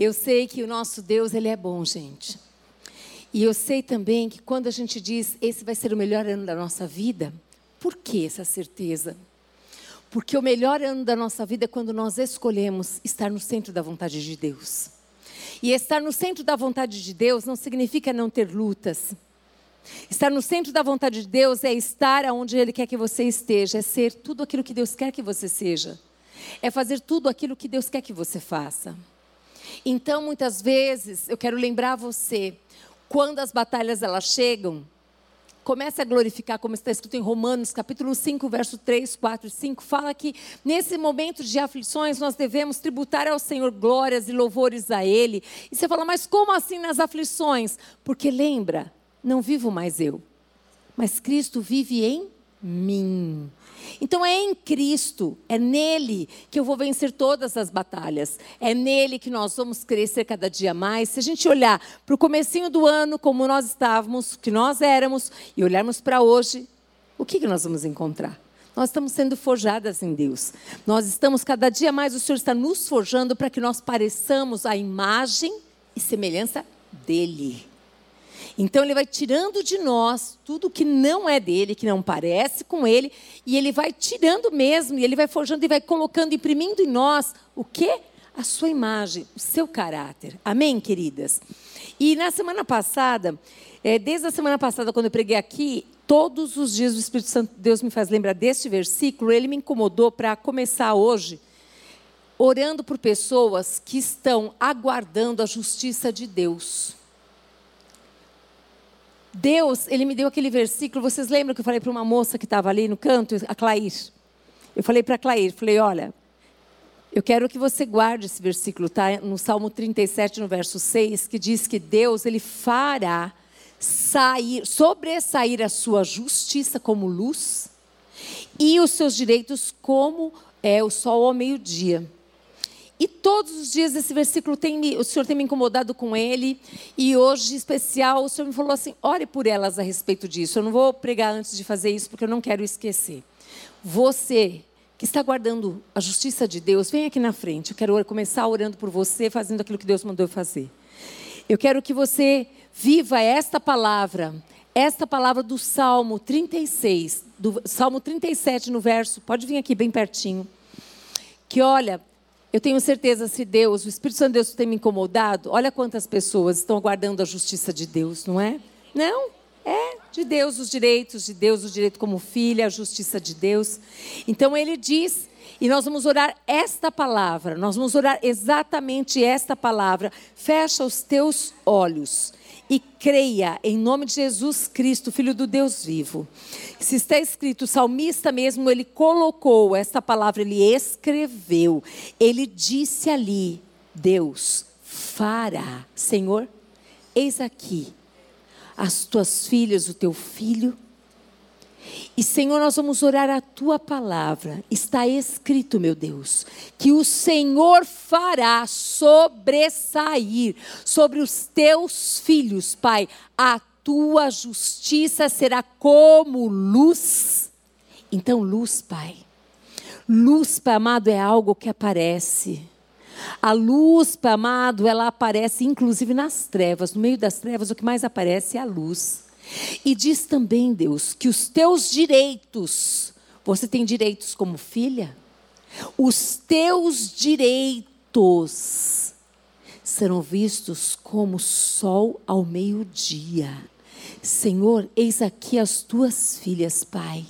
Eu sei que o nosso Deus, ele é bom, gente. E eu sei também que quando a gente diz esse vai ser o melhor ano da nossa vida, por que essa certeza? Porque o melhor ano da nossa vida é quando nós escolhemos estar no centro da vontade de Deus. E estar no centro da vontade de Deus não significa não ter lutas. Estar no centro da vontade de Deus é estar onde Ele quer que você esteja, é ser tudo aquilo que Deus quer que você seja, é fazer tudo aquilo que Deus quer que você faça. Então, muitas vezes, eu quero lembrar você, quando as batalhas elas chegam, comece a glorificar, como está escrito em Romanos, capítulo 5, verso 3, 4 e 5, fala que nesse momento de aflições nós devemos tributar ao Senhor glórias e louvores a Ele. E você fala, mas como assim nas aflições? Porque lembra, não vivo mais eu, mas Cristo vive em mim. Então é em Cristo, é nele que eu vou vencer todas as batalhas. É nele que nós vamos crescer cada dia mais. Se a gente olhar para o comecinho do ano, como nós estávamos, que nós éramos, e olharmos para hoje, o que, que nós vamos encontrar? Nós estamos sendo forjadas em Deus. Nós estamos cada dia mais, o Senhor está nos forjando para que nós pareçamos a imagem e semelhança dele. Então ele vai tirando de nós tudo que não é dele, que não parece com ele, e ele vai tirando mesmo, e ele vai forjando e vai colocando, imprimindo em nós o quê? A sua imagem, o seu caráter. Amém, queridas? E na semana passada, é, desde a semana passada, quando eu preguei aqui, todos os dias o Espírito Santo de Deus me faz lembrar deste versículo, ele me incomodou para começar hoje orando por pessoas que estão aguardando a justiça de Deus. Deus, ele me deu aquele versículo. Vocês lembram que eu falei para uma moça que estava ali no canto, a Clair? Eu falei para a Clair, falei, olha, eu quero que você guarde esse versículo, tá? No Salmo 37, no verso 6, que diz que Deus, ele fará sair, sobressair a sua justiça como luz e os seus direitos como é o sol ao meio-dia. E todos os dias esse versículo tem me, o Senhor tem me incomodado com ele. E hoje, em especial, o Senhor me falou assim: ore por elas a respeito disso. Eu não vou pregar antes de fazer isso, porque eu não quero esquecer. Você que está guardando a justiça de Deus, vem aqui na frente. Eu quero começar orando por você, fazendo aquilo que Deus mandou eu fazer. Eu quero que você viva esta palavra, esta palavra do Salmo 36, do Salmo 37, no verso, pode vir aqui bem pertinho. Que olha, eu tenho certeza, se Deus, o Espírito Santo de Deus tem me incomodado, olha quantas pessoas estão aguardando a justiça de Deus, não é? Não, é de Deus os direitos, de Deus o direito como filha, a justiça de Deus. Então ele diz, e nós vamos orar esta palavra, nós vamos orar exatamente esta palavra. Fecha os teus olhos e creia em nome de Jesus Cristo, Filho do Deus vivo. Se está escrito, o salmista mesmo, ele colocou esta palavra, ele escreveu, ele disse ali: Deus fará, Senhor, eis aqui as tuas filhas, o teu filho e Senhor, nós vamos orar a tua palavra. Está escrito, meu Deus, que o Senhor fará sobressair sobre os teus filhos, Pai. A tua justiça será como luz. Então, luz, Pai. Luz, Pai amado, é algo que aparece. A luz, Pai amado, ela aparece inclusive nas trevas. No meio das trevas, o que mais aparece é a luz. E diz também, Deus, que os teus direitos, você tem direitos como filha? Os teus direitos serão vistos como sol ao meio-dia. Senhor, eis aqui as tuas filhas, Pai.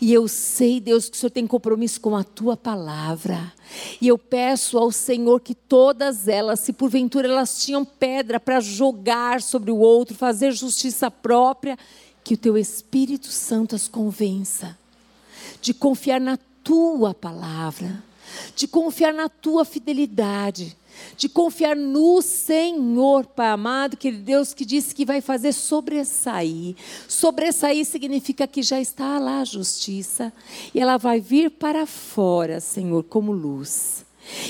E eu sei, Deus, que o Senhor tem compromisso com a tua palavra. E eu peço ao Senhor que todas elas, se porventura elas tinham pedra para jogar sobre o outro, fazer justiça própria, que o teu Espírito Santo as convença de confiar na tua palavra, de confiar na tua fidelidade de confiar no Senhor, Pai amado, que Deus que disse que vai fazer sobressair. Sobressair significa que já está lá a justiça e ela vai vir para fora, Senhor, como luz.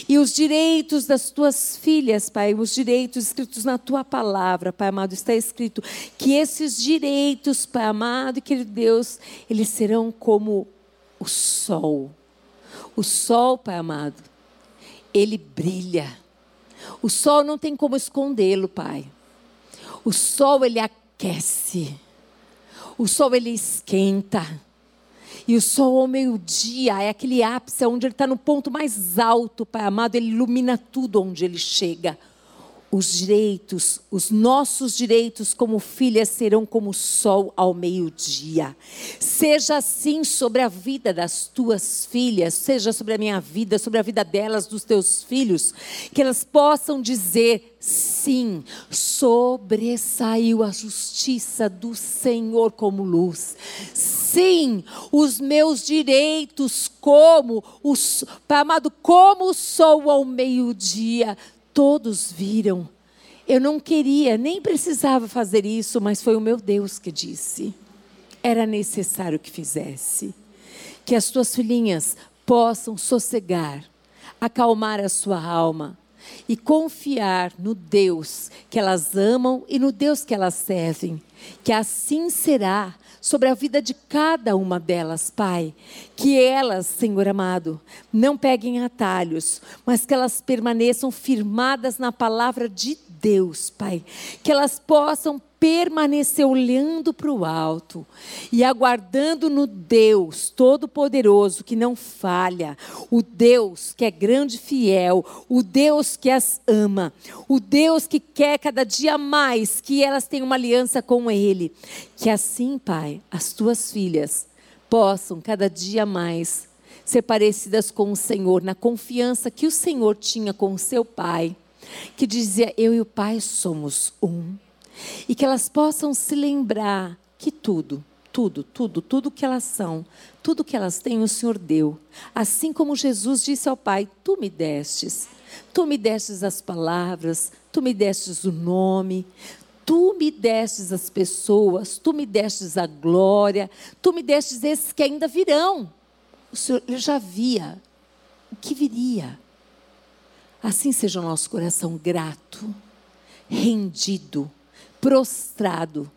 E os direitos das tuas filhas, Pai, os direitos escritos na tua palavra, Pai amado, está escrito que esses direitos, Pai amado, querido Deus, eles serão como o sol. O sol, Pai amado, ele brilha O sol não tem como escondê-lo, Pai. O sol ele aquece. O sol ele esquenta. E o sol ao meio-dia é aquele ápice onde ele está no ponto mais alto, Pai amado. Ele ilumina tudo onde ele chega os direitos, os nossos direitos como filhas serão como o sol ao meio-dia. Seja assim sobre a vida das tuas filhas, seja sobre a minha vida, sobre a vida delas, dos teus filhos, que elas possam dizer sim, sobressaiu a justiça do Senhor como luz. Sim, os meus direitos como os, amado, como o sol ao meio-dia todos viram. Eu não queria, nem precisava fazer isso, mas foi o meu Deus que disse. Era necessário que fizesse. Que as tuas filhinhas possam sossegar, acalmar a sua alma e confiar no Deus que elas amam e no Deus que elas servem. Que assim será sobre a vida de cada uma delas, Pai. Que elas, Senhor amado, não peguem atalhos, mas que elas permaneçam firmadas na palavra de Deus, Pai. Que elas possam permanecer olhando para o alto e aguardando no Deus Todo-Poderoso que não falha, o Deus que é grande e fiel, o Deus que as ama, o Deus que quer cada dia mais que elas tenham uma aliança com Ele. Que assim, Pai, as tuas filhas possam cada dia mais ser parecidas com o Senhor, na confiança que o Senhor tinha com o seu Pai, que dizia: Eu e o Pai somos um. E que elas possam se lembrar que tudo, tudo, tudo, tudo que elas são, tudo que elas têm, o Senhor deu. Assim como Jesus disse ao Pai: Tu me destes, tu me destes as palavras, tu me destes o nome, tu me destes as pessoas, tu me destes a glória, tu me destes esses que ainda virão. O Senhor ele já via o que viria. Assim seja o nosso coração grato, rendido prostrado,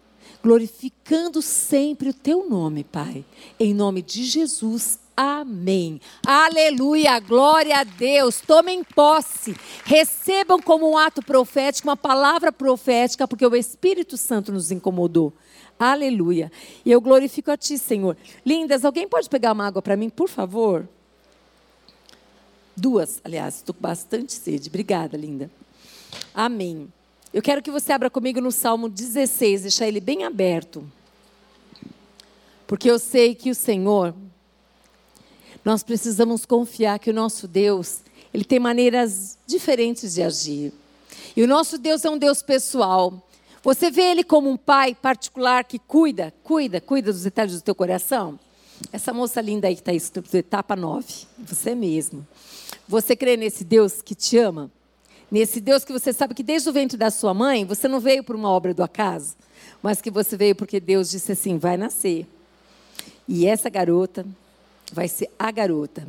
glorificando sempre o teu nome, Pai. Em nome de Jesus, Amém. Aleluia, glória a Deus. Tomem posse. Recebam como um ato profético, uma palavra profética, porque o Espírito Santo nos incomodou. Aleluia. E eu glorifico a Ti, Senhor. Lindas, alguém pode pegar uma água para mim, por favor? Duas, aliás, estou com bastante sede. Obrigada, linda. Amém. Eu quero que você abra comigo no Salmo 16, deixar ele bem aberto. Porque eu sei que o Senhor, nós precisamos confiar que o nosso Deus, ele tem maneiras diferentes de agir. E o nosso Deus é um Deus pessoal. Você vê ele como um pai particular que cuida, cuida, cuida dos detalhes do teu coração? Essa moça linda aí que está escrito etapa 9, você mesmo. Você crê nesse Deus que te ama? Nesse Deus que você sabe que desde o ventre da sua mãe, você não veio por uma obra do acaso, mas que você veio porque Deus disse assim: vai nascer. E essa garota vai ser a garota,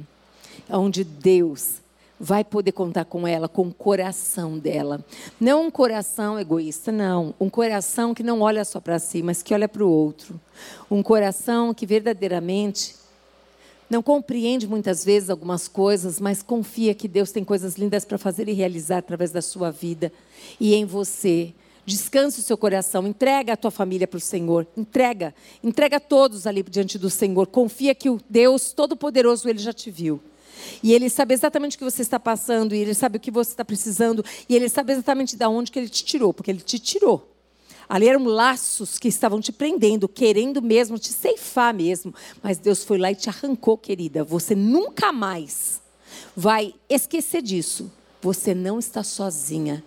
onde Deus vai poder contar com ela, com o coração dela. Não um coração egoísta, não. Um coração que não olha só para si, mas que olha para o outro. Um coração que verdadeiramente não compreende muitas vezes algumas coisas, mas confia que Deus tem coisas lindas para fazer e realizar através da sua vida e em você. Descanse o seu coração, entrega a tua família para o Senhor, entrega, entrega todos ali diante do Senhor. Confia que o Deus Todo-Poderoso ele já te viu. E ele sabe exatamente o que você está passando, e ele sabe o que você está precisando, e ele sabe exatamente de onde que ele te tirou, porque ele te tirou. Ali eram laços que estavam te prendendo, querendo mesmo te ceifar mesmo. Mas Deus foi lá e te arrancou, querida. Você nunca mais vai esquecer disso. Você não está sozinha.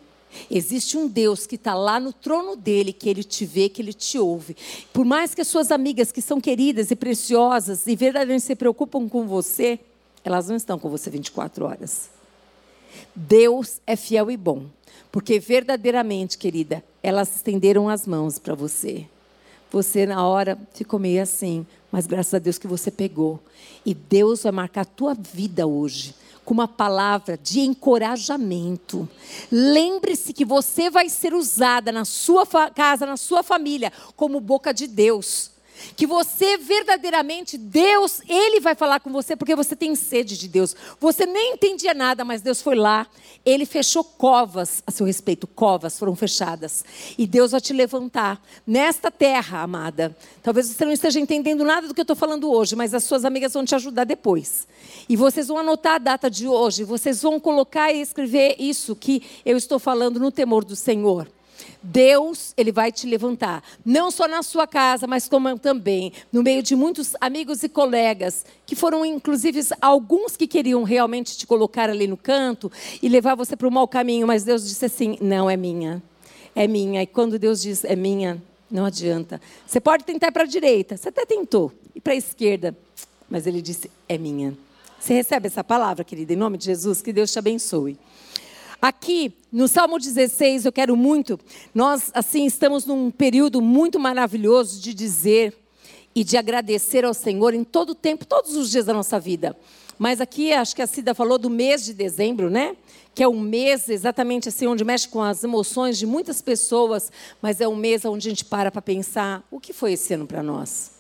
Existe um Deus que está lá no trono dele, que ele te vê, que ele te ouve. Por mais que as suas amigas, que são queridas e preciosas e verdadeiramente se preocupam com você, elas não estão com você 24 horas. Deus é fiel e bom. Porque verdadeiramente, querida, elas estenderam as mãos para você. Você, na hora, ficou meio assim, mas graças a Deus que você pegou. E Deus vai marcar a tua vida hoje com uma palavra de encorajamento. Lembre-se que você vai ser usada na sua casa, na sua família, como boca de Deus. Que você verdadeiramente, Deus, Ele vai falar com você porque você tem sede de Deus. Você nem entendia nada, mas Deus foi lá, Ele fechou covas a seu respeito, covas foram fechadas. E Deus vai te levantar nesta terra, amada. Talvez você não esteja entendendo nada do que eu estou falando hoje, mas as suas amigas vão te ajudar depois. E vocês vão anotar a data de hoje, vocês vão colocar e escrever isso que eu estou falando no temor do Senhor. Deus, ele vai te levantar, não só na sua casa, mas como também no meio de muitos amigos e colegas, que foram inclusive alguns que queriam realmente te colocar ali no canto e levar você para o mau caminho, mas Deus disse assim: "Não é minha. É minha". E quando Deus diz é minha, não adianta. Você pode tentar para a direita, você até tentou, e para a esquerda, mas ele disse: "É minha". Você recebe essa palavra, querida, em nome de Jesus, que Deus te abençoe. Aqui, no Salmo 16, eu quero muito, nós, assim, estamos num período muito maravilhoso de dizer e de agradecer ao Senhor em todo o tempo, todos os dias da nossa vida. Mas aqui, acho que a Cida falou do mês de dezembro, né? Que é um mês exatamente assim, onde mexe com as emoções de muitas pessoas, mas é um mês onde a gente para para pensar o que foi esse ano para nós.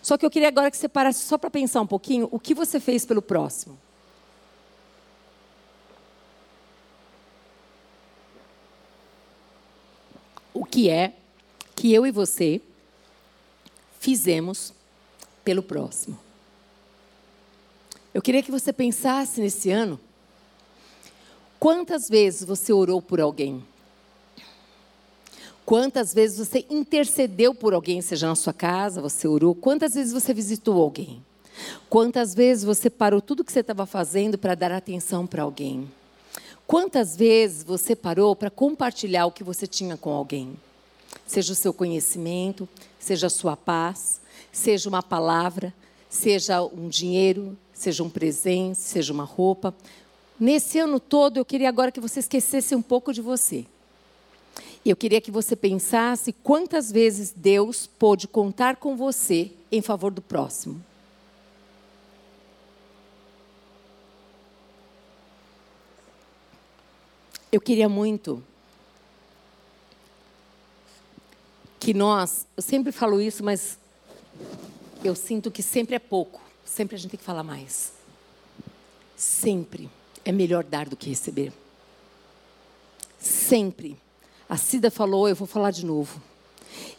Só que eu queria agora que você parasse só para pensar um pouquinho o que você fez pelo próximo. Que é que eu e você fizemos pelo próximo. Eu queria que você pensasse nesse ano quantas vezes você orou por alguém. Quantas vezes você intercedeu por alguém, seja na sua casa, você orou. Quantas vezes você visitou alguém. Quantas vezes você parou tudo que você estava fazendo para dar atenção para alguém. Quantas vezes você parou para compartilhar o que você tinha com alguém? Seja o seu conhecimento, seja a sua paz, seja uma palavra, seja um dinheiro, seja um presente, seja uma roupa. Nesse ano todo, eu queria agora que você esquecesse um pouco de você. E eu queria que você pensasse quantas vezes Deus pôde contar com você em favor do próximo. Eu queria muito que nós, eu sempre falo isso, mas eu sinto que sempre é pouco, sempre a gente tem que falar mais. Sempre é melhor dar do que receber. Sempre. A Cida falou, eu vou falar de novo.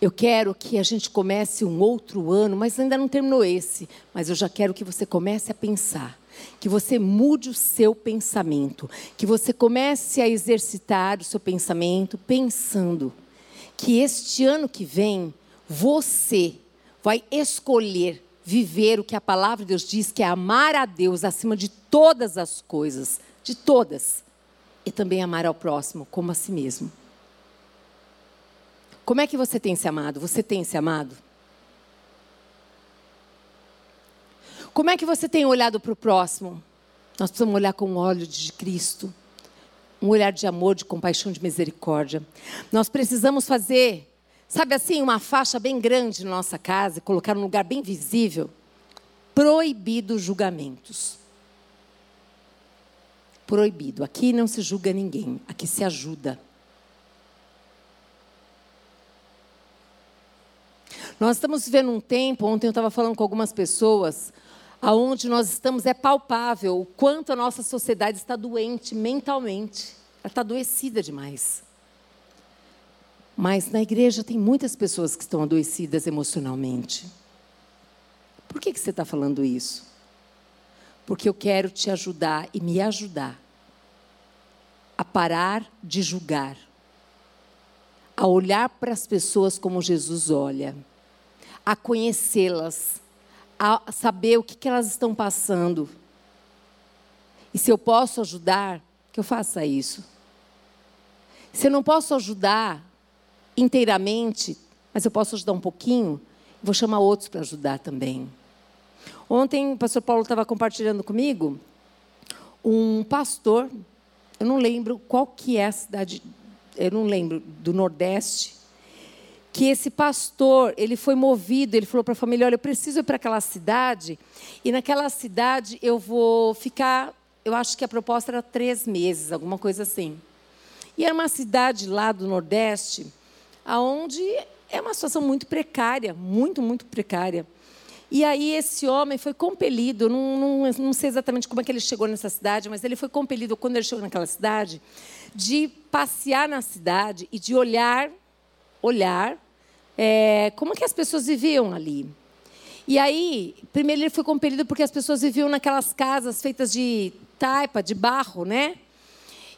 Eu quero que a gente comece um outro ano, mas ainda não terminou esse. Mas eu já quero que você comece a pensar que você mude o seu pensamento, que você comece a exercitar o seu pensamento pensando que este ano que vem você vai escolher viver o que a palavra de Deus diz, que é amar a Deus acima de todas as coisas, de todas, e também amar ao próximo como a si mesmo. Como é que você tem se amado? Você tem se amado? Como é que você tem olhado para o próximo? Nós precisamos olhar com o óleo de Cristo. Um olhar de amor, de compaixão, de misericórdia. Nós precisamos fazer, sabe assim, uma faixa bem grande na nossa casa, colocar num lugar bem visível. Proibido julgamentos. Proibido. Aqui não se julga ninguém, aqui se ajuda. Nós estamos vivendo um tempo, ontem eu estava falando com algumas pessoas, aonde nós estamos é palpável o quanto a nossa sociedade está doente mentalmente. Ela está adoecida demais. Mas na igreja tem muitas pessoas que estão adoecidas emocionalmente. Por que, que você está falando isso? Porque eu quero te ajudar e me ajudar a parar de julgar, a olhar para as pessoas como Jesus olha, a conhecê-las a saber o que, que elas estão passando. E se eu posso ajudar, que eu faça isso. Se eu não posso ajudar inteiramente, mas eu posso ajudar um pouquinho, vou chamar outros para ajudar também. Ontem o pastor Paulo estava compartilhando comigo um pastor, eu não lembro qual que é a cidade, eu não lembro, do Nordeste, que esse pastor, ele foi movido, ele falou para a família, olha, eu preciso ir para aquela cidade, e naquela cidade eu vou ficar, eu acho que a proposta era três meses, alguma coisa assim. E era uma cidade lá do Nordeste, aonde é uma situação muito precária, muito, muito precária. E aí esse homem foi compelido, não, não, não, sei exatamente como é que ele chegou nessa cidade, mas ele foi compelido, quando ele chegou naquela cidade, de passear na cidade e de olhar, olhar é, como que as pessoas viviam ali. E aí, primeiro ele foi compelido porque as pessoas viviam naquelas casas feitas de taipa, de barro, né?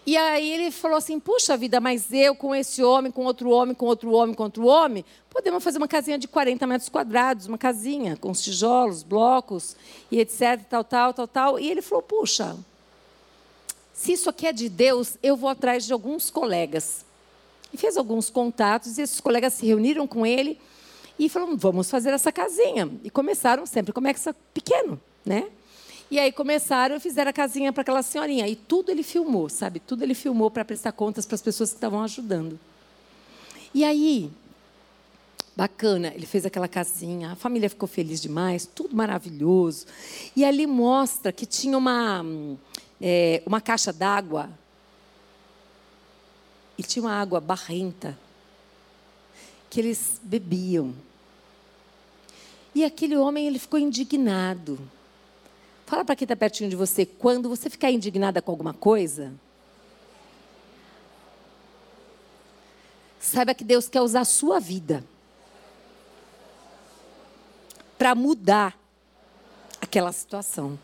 E aí ele falou assim: puxa vida, mas eu com esse homem, com outro homem, com outro homem, com outro homem, podemos fazer uma casinha de 40 metros quadrados, uma casinha com os tijolos, blocos e etc, tal, tal, tal, tal. E ele falou: puxa, se isso aqui é de Deus, eu vou atrás de alguns colegas. E fez alguns contatos, e esses colegas se reuniram com ele e falaram: vamos fazer essa casinha. E começaram sempre, começa pequeno, né? E aí começaram e fizeram a casinha para aquela senhorinha. E tudo ele filmou, sabe? Tudo ele filmou para prestar contas para as pessoas que estavam ajudando. E aí, bacana, ele fez aquela casinha, a família ficou feliz demais, tudo maravilhoso. E ali mostra que tinha uma, é, uma caixa d'água. E tinha uma água barrenta que eles bebiam. E aquele homem ele ficou indignado. Fala para quem está pertinho de você, quando você ficar indignada com alguma coisa, saiba que Deus quer usar a sua vida para mudar aquela situação.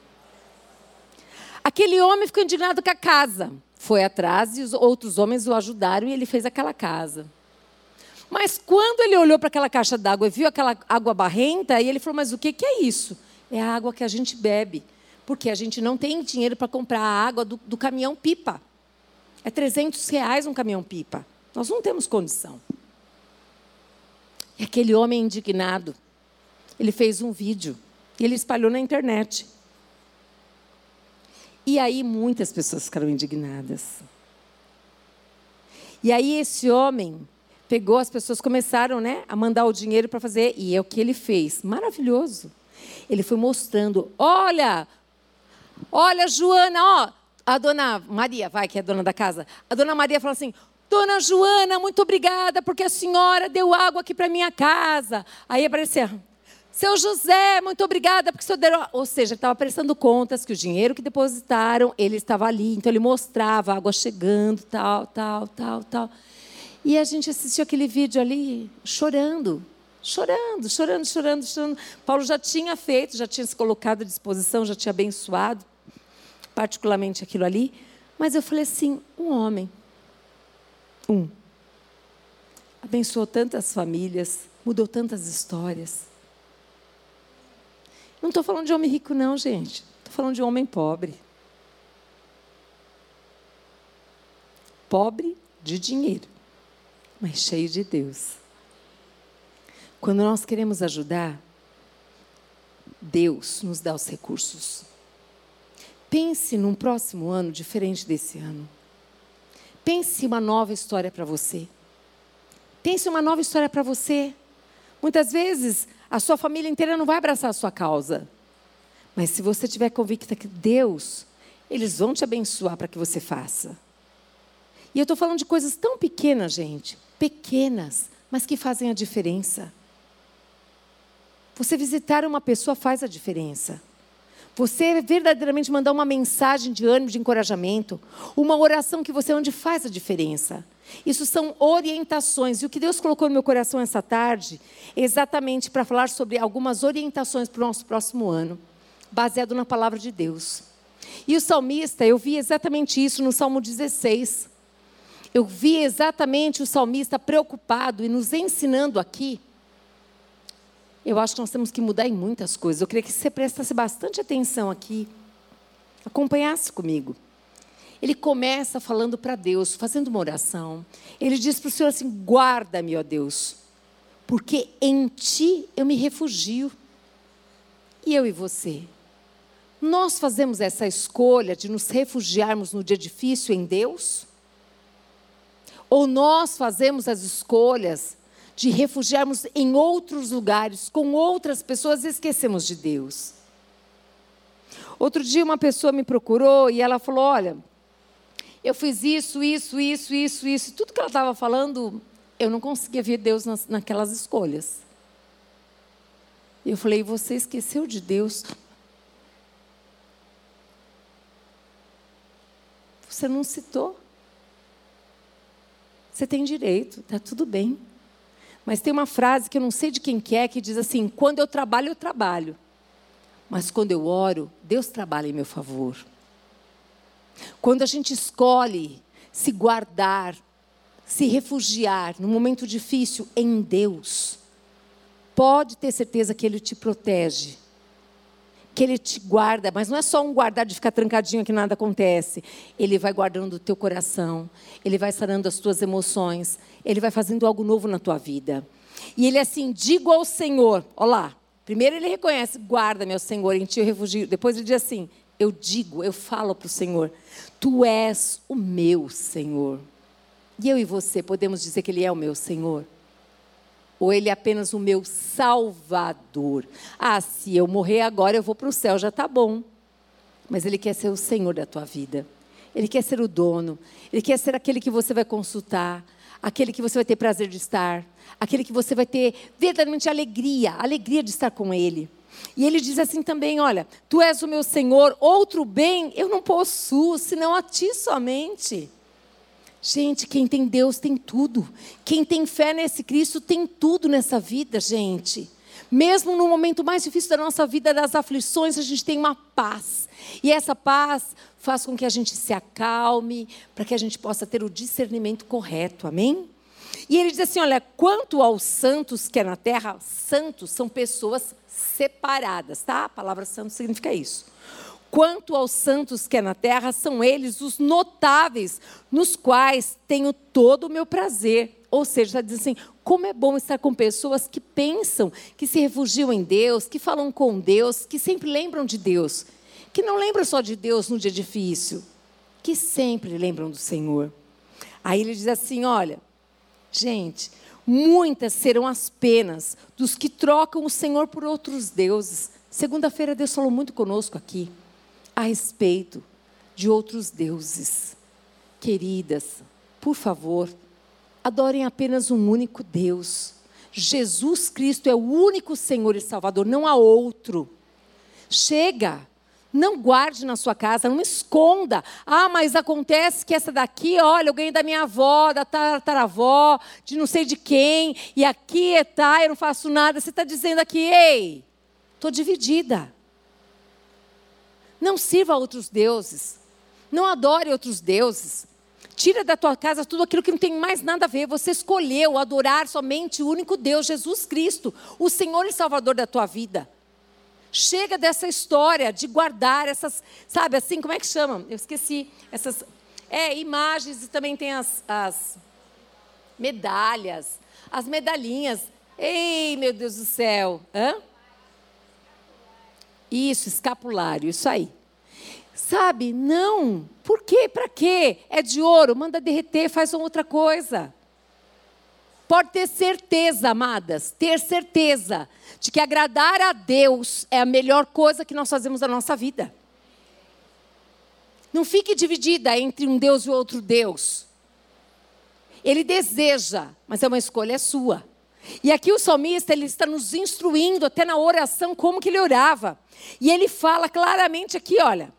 Aquele homem ficou indignado com a casa. Foi atrás e os outros homens o ajudaram e ele fez aquela casa. Mas quando ele olhou para aquela caixa d'água e viu aquela água barrenta, aí ele falou: Mas o que, que é isso? É a água que a gente bebe porque a gente não tem dinheiro para comprar a água do, do caminhão pipa. É 300 reais um caminhão pipa. Nós não temos condição. E aquele homem indignado, ele fez um vídeo e ele espalhou na internet. E aí muitas pessoas ficaram indignadas. E aí esse homem pegou, as pessoas começaram né, a mandar o dinheiro para fazer, e é o que ele fez. Maravilhoso. Ele foi mostrando: olha, Olha, Joana, ó, a dona Maria, vai, que é a dona da casa. A dona Maria falou assim: Dona Joana, muito obrigada, porque a senhora deu água aqui para minha casa. Aí aparecia, seu José, muito obrigada, porque o senhor deu. Ou seja, ele estava prestando contas que o dinheiro que depositaram, ele estava ali. Então ele mostrava água chegando, tal, tal, tal, tal. E a gente assistiu aquele vídeo ali chorando, chorando, chorando, chorando, chorando. Paulo já tinha feito, já tinha se colocado à disposição, já tinha abençoado, particularmente aquilo ali. Mas eu falei assim: um homem, um, abençoou tantas famílias, mudou tantas histórias. Não estou falando de homem rico, não, gente. Estou falando de homem pobre. Pobre de dinheiro, mas cheio de Deus. Quando nós queremos ajudar, Deus nos dá os recursos. Pense num próximo ano diferente desse ano. Pense uma nova história para você. Pense uma nova história para você. Muitas vezes a sua família inteira não vai abraçar a sua causa. Mas se você tiver convicta que Deus, eles vão te abençoar para que você faça. E eu estou falando de coisas tão pequenas, gente, pequenas, mas que fazem a diferença. Você visitar uma pessoa faz a diferença. Você verdadeiramente mandar uma mensagem de ânimo, de encorajamento, uma oração que você onde faz a diferença. Isso são orientações. E o que Deus colocou no meu coração essa tarde é exatamente para falar sobre algumas orientações para o nosso próximo ano, baseado na palavra de Deus. E o salmista, eu vi exatamente isso no Salmo 16. Eu vi exatamente o salmista preocupado e nos ensinando aqui eu acho que nós temos que mudar em muitas coisas. Eu queria que você prestasse bastante atenção aqui, acompanhasse comigo. Ele começa falando para Deus, fazendo uma oração. Ele diz para o Senhor assim: guarda-me, ó Deus, porque em ti eu me refugio. E eu e você? Nós fazemos essa escolha de nos refugiarmos no dia difícil em Deus? Ou nós fazemos as escolhas de refugiarmos em outros lugares, com outras pessoas, e esquecemos de Deus. Outro dia uma pessoa me procurou e ela falou: Olha, eu fiz isso, isso, isso, isso, isso. Tudo que ela estava falando eu não conseguia ver Deus nas, naquelas escolhas. Eu falei: Você esqueceu de Deus? Você não citou. Você tem direito, está tudo bem. Mas tem uma frase que eu não sei de quem que é, que diz assim: quando eu trabalho, eu trabalho. Mas quando eu oro, Deus trabalha em meu favor. Quando a gente escolhe se guardar, se refugiar no momento difícil em Deus, pode ter certeza que Ele te protege, que Ele te guarda, mas não é só um guardar de ficar trancadinho que nada acontece. Ele vai guardando o teu coração, Ele vai sarando as tuas emoções, Ele vai fazendo algo novo na tua vida. E Ele é assim, digo ao Senhor, olha lá, primeiro Ele reconhece, guarda meu Senhor, em Ti eu refugio. Depois Ele diz assim, eu digo, eu falo para o Senhor, Tu és o meu Senhor. E eu e você podemos dizer que Ele é o meu Senhor? Ou ele é apenas o meu salvador? Ah, se eu morrer agora, eu vou para o céu, já está bom. Mas ele quer ser o Senhor da tua vida. Ele quer ser o dono. Ele quer ser aquele que você vai consultar, aquele que você vai ter prazer de estar, aquele que você vai ter verdadeiramente alegria, alegria de estar com ele. E ele diz assim também: Olha, tu és o meu Senhor, outro bem eu não possuo, senão a ti somente. Gente, quem tem Deus tem tudo. Quem tem fé nesse Cristo tem tudo nessa vida, gente. Mesmo no momento mais difícil da nossa vida, das aflições, a gente tem uma paz. E essa paz faz com que a gente se acalme, para que a gente possa ter o discernimento correto. Amém? E ele diz assim: olha, quanto aos santos que é na terra, santos são pessoas separadas, tá? A palavra santo significa isso. Quanto aos santos que é na terra, são eles os notáveis, nos quais tenho todo o meu prazer. Ou seja, está dizendo assim: como é bom estar com pessoas que pensam, que se refugiam em Deus, que falam com Deus, que sempre lembram de Deus, que não lembram só de Deus no dia difícil, que sempre lembram do Senhor. Aí ele diz assim: olha, gente, muitas serão as penas dos que trocam o Senhor por outros deuses. Segunda-feira Deus falou muito conosco aqui a respeito de outros deuses. Queridas, por favor, adorem apenas um único Deus. Jesus Cristo é o único Senhor e Salvador, não há outro. Chega, não guarde na sua casa, não esconda. Ah, mas acontece que essa daqui, olha, eu ganhei da minha avó, da tataravó, de não sei de quem, e aqui tá, eu não faço nada. Você está dizendo aqui, ei, estou dividida. Não sirva a outros deuses. Não adore outros deuses. Tira da tua casa tudo aquilo que não tem mais nada a ver. Você escolheu adorar somente o único Deus, Jesus Cristo, o Senhor e Salvador da tua vida. Chega dessa história de guardar essas, sabe assim, como é que chama? Eu esqueci. Essas é, imagens e também tem as, as medalhas, as medalhinhas. Ei, meu Deus do céu. Hã? Isso, escapulário, isso aí. Sabe? Não. Por quê? Para quê? É de ouro, manda derreter, faz uma outra coisa. Pode ter certeza, amadas, ter certeza de que agradar a Deus é a melhor coisa que nós fazemos na nossa vida. Não fique dividida entre um Deus e outro Deus. Ele deseja, mas é uma escolha sua. E aqui o salmista ele está nos instruindo até na oração como que ele orava. E ele fala claramente aqui, olha,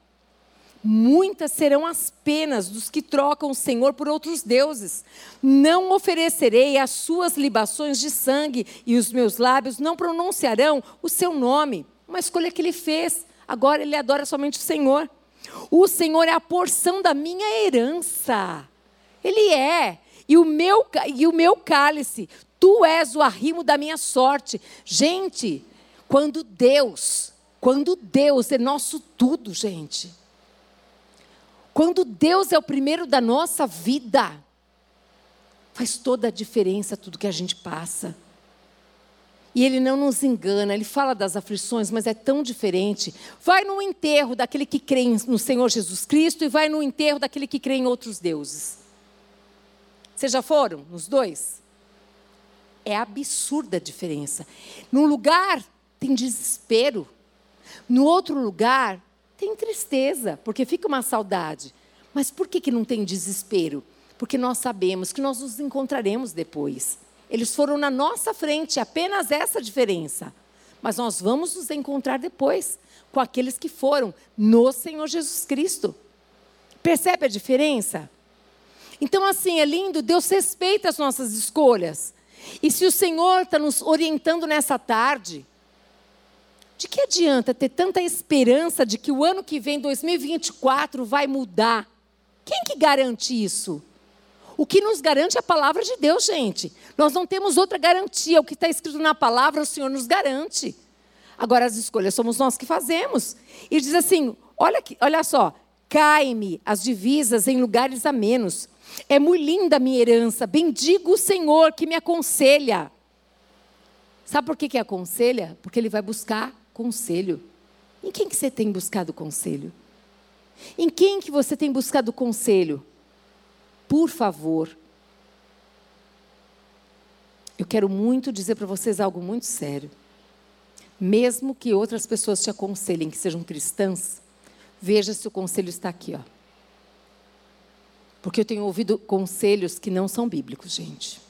muitas serão as penas dos que trocam o Senhor por outros deuses. Não oferecerei as suas libações de sangue e os meus lábios não pronunciarão o seu nome. Uma escolha que ele fez. Agora ele adora somente o Senhor. O Senhor é a porção da minha herança. Ele é. E o meu, e o meu cálice, Tu és o arrimo da minha sorte. Gente, quando Deus, quando Deus é nosso tudo, gente. Quando Deus é o primeiro da nossa vida, faz toda a diferença tudo que a gente passa. E ele não nos engana, ele fala das aflições, mas é tão diferente. Vai no enterro daquele que crê no Senhor Jesus Cristo e vai no enterro daquele que crê em outros deuses. Vocês já foram nos dois? É absurda a diferença. Num lugar tem desespero, no outro lugar tem tristeza, porque fica uma saudade. Mas por que, que não tem desespero? porque nós sabemos que nós nos encontraremos depois. Eles foram na nossa frente, apenas essa diferença. Mas nós vamos nos encontrar depois com aqueles que foram no Senhor Jesus Cristo. Percebe a diferença? Então, assim, é lindo, Deus respeita as nossas escolhas. E se o Senhor está nos orientando nessa tarde, de que adianta ter tanta esperança de que o ano que vem, 2024, vai mudar? Quem que garante isso? O que nos garante é a palavra de Deus, gente. Nós não temos outra garantia. O que está escrito na palavra, o Senhor nos garante. Agora, as escolhas somos nós que fazemos. E diz assim: olha, aqui, olha só, cai-me as divisas em lugares a menos. É muito linda a minha herança. Bendigo o Senhor que me aconselha. Sabe por que, que aconselha? Porque ele vai buscar conselho. Em quem que você tem buscado conselho? Em quem que você tem buscado conselho? Por favor. Eu quero muito dizer para vocês algo muito sério. Mesmo que outras pessoas te aconselhem que sejam cristãs, veja se o conselho está aqui, ó. Porque eu tenho ouvido conselhos que não são bíblicos, gente.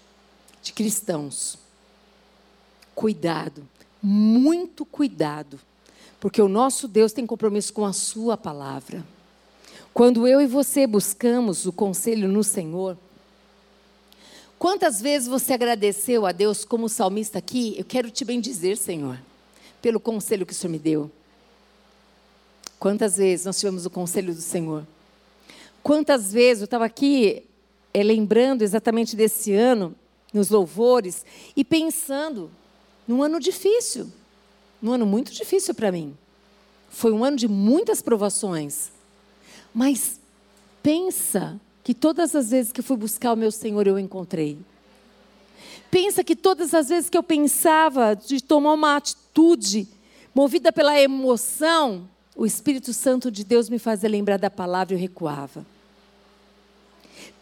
De cristãos. Cuidado, muito cuidado. Porque o nosso Deus tem compromisso com a sua palavra. Quando eu e você buscamos o conselho no Senhor, quantas vezes você agradeceu a Deus como salmista aqui? Eu quero te bendizer, Senhor, pelo conselho que o Senhor me deu. Quantas vezes nós tivemos o conselho do Senhor? Quantas vezes eu estava aqui é, lembrando exatamente desse ano, nos louvores, e pensando num ano difícil, num ano muito difícil para mim. Foi um ano de muitas provações. Mas pensa que todas as vezes que fui buscar o meu Senhor eu encontrei. Pensa que todas as vezes que eu pensava de tomar uma atitude movida pela emoção, o Espírito Santo de Deus me fazia lembrar da palavra e eu recuava.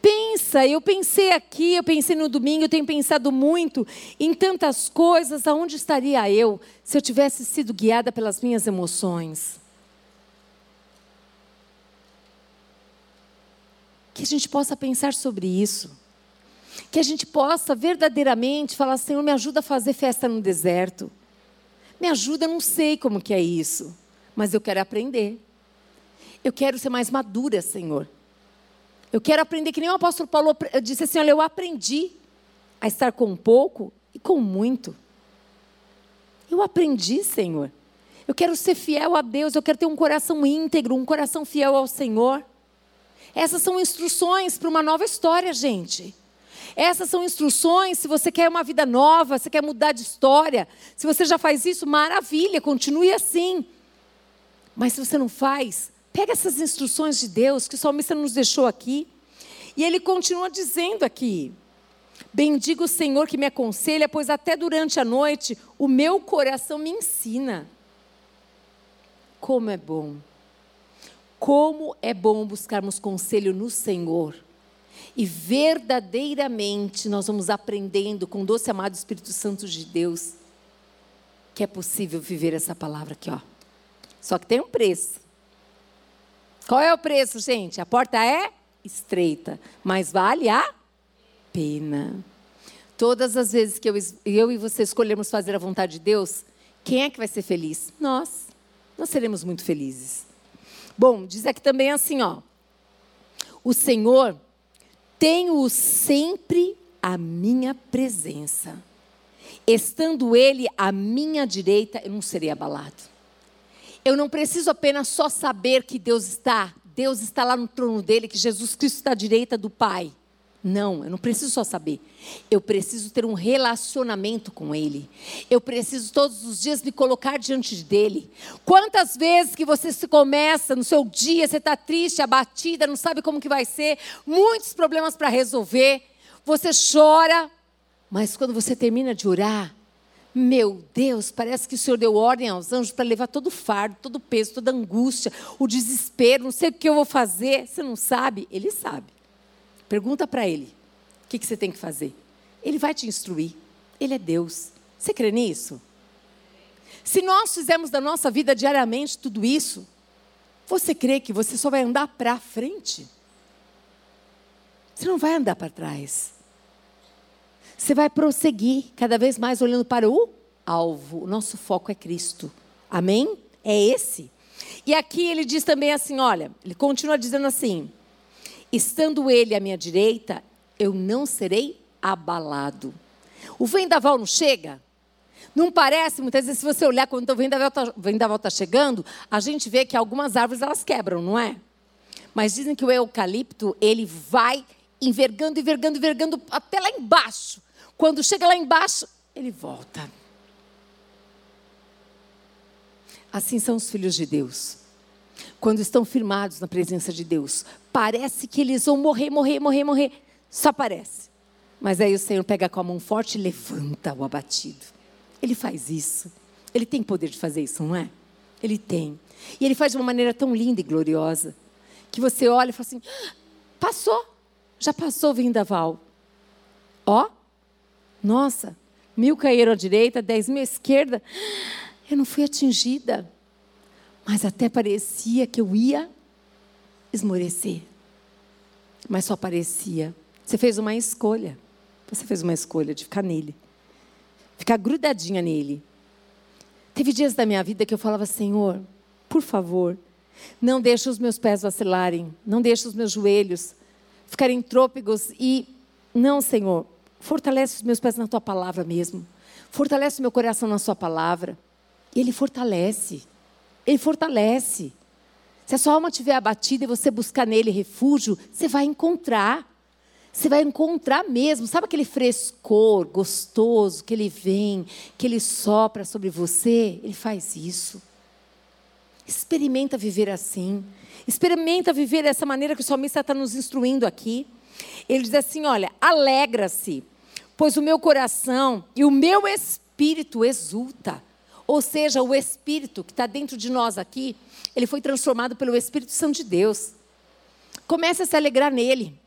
Pensa, eu pensei aqui, eu pensei no domingo, eu tenho pensado muito em tantas coisas, aonde estaria eu se eu tivesse sido guiada pelas minhas emoções? Que a gente possa pensar sobre isso. Que a gente possa verdadeiramente falar, Senhor, me ajuda a fazer festa no deserto. Me ajuda, eu não sei como que é isso mas eu quero aprender. Eu quero ser mais madura, Senhor. Eu quero aprender que nem o apóstolo Paulo disse assim: olha, eu aprendi a estar com pouco e com muito. Eu aprendi, Senhor. Eu quero ser fiel a Deus, eu quero ter um coração íntegro, um coração fiel ao Senhor. Essas são instruções para uma nova história, gente. Essas são instruções se você quer uma vida nova, se quer mudar de história. Se você já faz isso, maravilha, continue assim. Mas se você não faz, pega essas instruções de Deus que o salmista nos deixou aqui. E ele continua dizendo aqui: Bendigo o Senhor que me aconselha, pois até durante a noite o meu coração me ensina. Como é bom. Como é bom buscarmos conselho no Senhor. E verdadeiramente nós vamos aprendendo com o doce amado Espírito Santo de Deus que é possível viver essa palavra aqui, ó. Só que tem um preço. Qual é o preço, gente? A porta é estreita, mas vale a pena. Todas as vezes que eu, eu e você escolhermos fazer a vontade de Deus, quem é que vai ser feliz? Nós. Nós seremos muito felizes. Bom, diz aqui também assim, ó. O Senhor tem-o sempre à minha presença. Estando Ele à minha direita, eu não serei abalado. Eu não preciso apenas só saber que Deus está, Deus está lá no trono dele, que Jesus Cristo está à direita do Pai. Não, eu não preciso só saber. Eu preciso ter um relacionamento com Ele. Eu preciso todos os dias me colocar diante dele. Quantas vezes que você se começa no seu dia, você está triste, abatida, não sabe como que vai ser, muitos problemas para resolver, você chora, mas quando você termina de orar, meu Deus, parece que o Senhor deu ordem aos anjos para levar todo o fardo, todo o peso, toda a angústia, o desespero, não sei o que eu vou fazer. Você não sabe? Ele sabe. Pergunta para ele: o que, que você tem que fazer? Ele vai te instruir. Ele é Deus. Você crê nisso? Se nós fizermos da nossa vida diariamente tudo isso, você crê que você só vai andar para frente? Você não vai andar para trás. Você vai prosseguir cada vez mais olhando para o alvo. O nosso foco é Cristo. Amém? É esse. E aqui ele diz também assim: olha, ele continua dizendo assim: estando ele à minha direita, eu não serei abalado. O vendaval não chega? Não parece, muitas vezes, se você olhar quando o vendaval está tá chegando, a gente vê que algumas árvores elas quebram, não é? Mas dizem que o eucalipto, ele vai envergando, envergando, envergando até lá embaixo. Quando chega lá embaixo, ele volta. Assim são os filhos de Deus. Quando estão firmados na presença de Deus, parece que eles vão morrer, morrer, morrer, morrer. Só parece. Mas aí o Senhor pega com a mão forte e levanta o abatido. Ele faz isso. Ele tem poder de fazer isso, não é? Ele tem. E ele faz de uma maneira tão linda e gloriosa que você olha e fala assim: ah, passou, já passou o vendaval. Ó, nossa, mil caíram à direita, dez mil à esquerda. Eu não fui atingida. Mas até parecia que eu ia esmorecer. Mas só parecia. Você fez uma escolha. Você fez uma escolha de ficar nele. Ficar grudadinha nele. Teve dias da minha vida que eu falava, Senhor, por favor, não deixe os meus pés vacilarem. Não deixe os meus joelhos ficarem trôpegos. E, não, Senhor, fortalece os meus pés na tua palavra mesmo. Fortalece o meu coração na sua palavra. Ele fortalece. Ele fortalece. Se a sua alma estiver abatida e você buscar nele refúgio, você vai encontrar. Você vai encontrar mesmo. Sabe aquele frescor gostoso que ele vem, que ele sopra sobre você? Ele faz isso. Experimenta viver assim. Experimenta viver dessa maneira que o salmista está nos instruindo aqui. Ele diz assim: olha, alegra-se, pois o meu coração e o meu espírito exulta. Ou seja, o espírito que está dentro de nós aqui, ele foi transformado pelo Espírito Santo de Deus. Comece a se alegrar nele.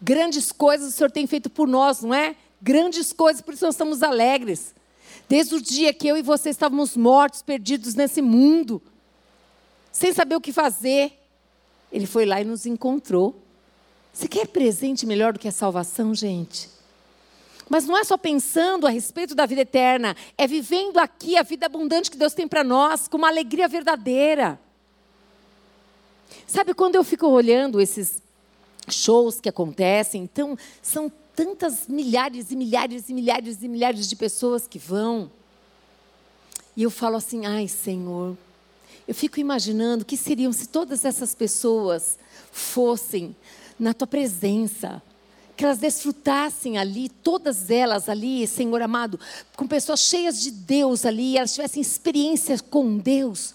Grandes coisas o Senhor tem feito por nós, não é? Grandes coisas, por isso nós estamos alegres. Desde o dia que eu e você estávamos mortos, perdidos nesse mundo, sem saber o que fazer, ele foi lá e nos encontrou. Você quer presente melhor do que a salvação, gente? Mas não é só pensando a respeito da vida eterna, é vivendo aqui a vida abundante que Deus tem para nós, com uma alegria verdadeira. Sabe quando eu fico olhando esses shows que acontecem, então são tantas milhares e milhares e milhares e milhares de pessoas que vão. E eu falo assim: "Ai, Senhor, eu fico imaginando o que seriam se todas essas pessoas fossem na tua presença, que elas desfrutassem ali, todas elas ali, Senhor amado, com pessoas cheias de Deus ali, elas tivessem experiências com Deus.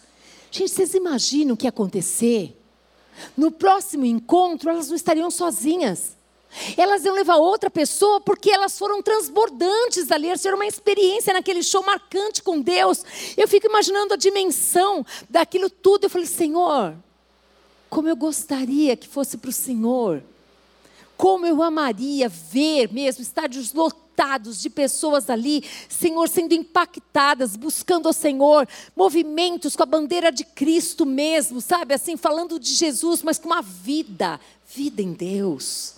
Gente, vocês imaginam o que ia acontecer? No próximo encontro, elas não estariam sozinhas. Elas iam levar outra pessoa porque elas foram transbordantes ali, elas tiveram uma experiência naquele show marcante com Deus. Eu fico imaginando a dimensão daquilo tudo. Eu falei, Senhor, como eu gostaria que fosse para o Senhor. Como eu amaria ver mesmo estádios lotados de pessoas ali, Senhor, sendo impactadas, buscando o Senhor, movimentos com a bandeira de Cristo mesmo, sabe? Assim, falando de Jesus, mas com uma vida, vida em Deus.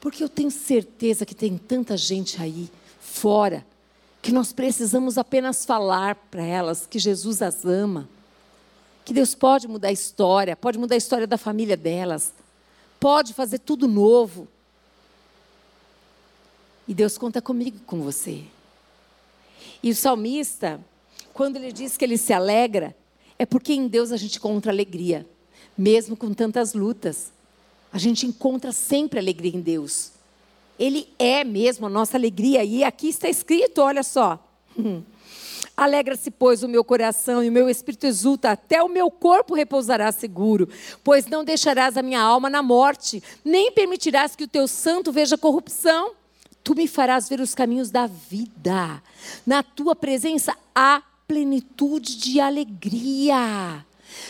Porque eu tenho certeza que tem tanta gente aí fora que nós precisamos apenas falar para elas que Jesus as ama, que Deus pode mudar a história, pode mudar a história da família delas, pode fazer tudo novo. E Deus conta comigo, com você. E o salmista, quando ele diz que ele se alegra, é porque em Deus a gente encontra alegria, mesmo com tantas lutas. A gente encontra sempre alegria em Deus. Ele é mesmo a nossa alegria. E aqui está escrito, olha só. Alegra-se, pois, o meu coração e o meu espírito exulta, até o meu corpo repousará seguro, pois não deixarás a minha alma na morte, nem permitirás que o teu santo veja corrupção. Tu me farás ver os caminhos da vida. Na tua presença há plenitude de alegria.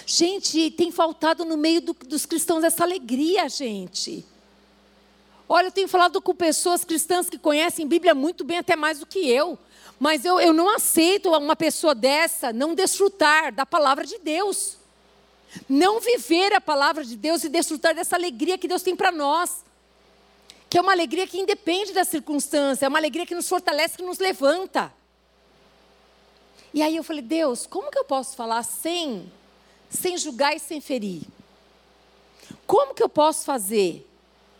Gente, tem faltado no meio do, dos cristãos essa alegria, gente. Olha, eu tenho falado com pessoas cristãs que conhecem Bíblia muito bem, até mais do que eu. Mas eu, eu não aceito uma pessoa dessa não desfrutar da palavra de Deus. Não viver a palavra de Deus e desfrutar dessa alegria que Deus tem para nós. Que é uma alegria que independe da circunstância, é uma alegria que nos fortalece, que nos levanta. E aí eu falei, Deus, como que eu posso falar sem, sem julgar e sem ferir? Como que eu posso fazer?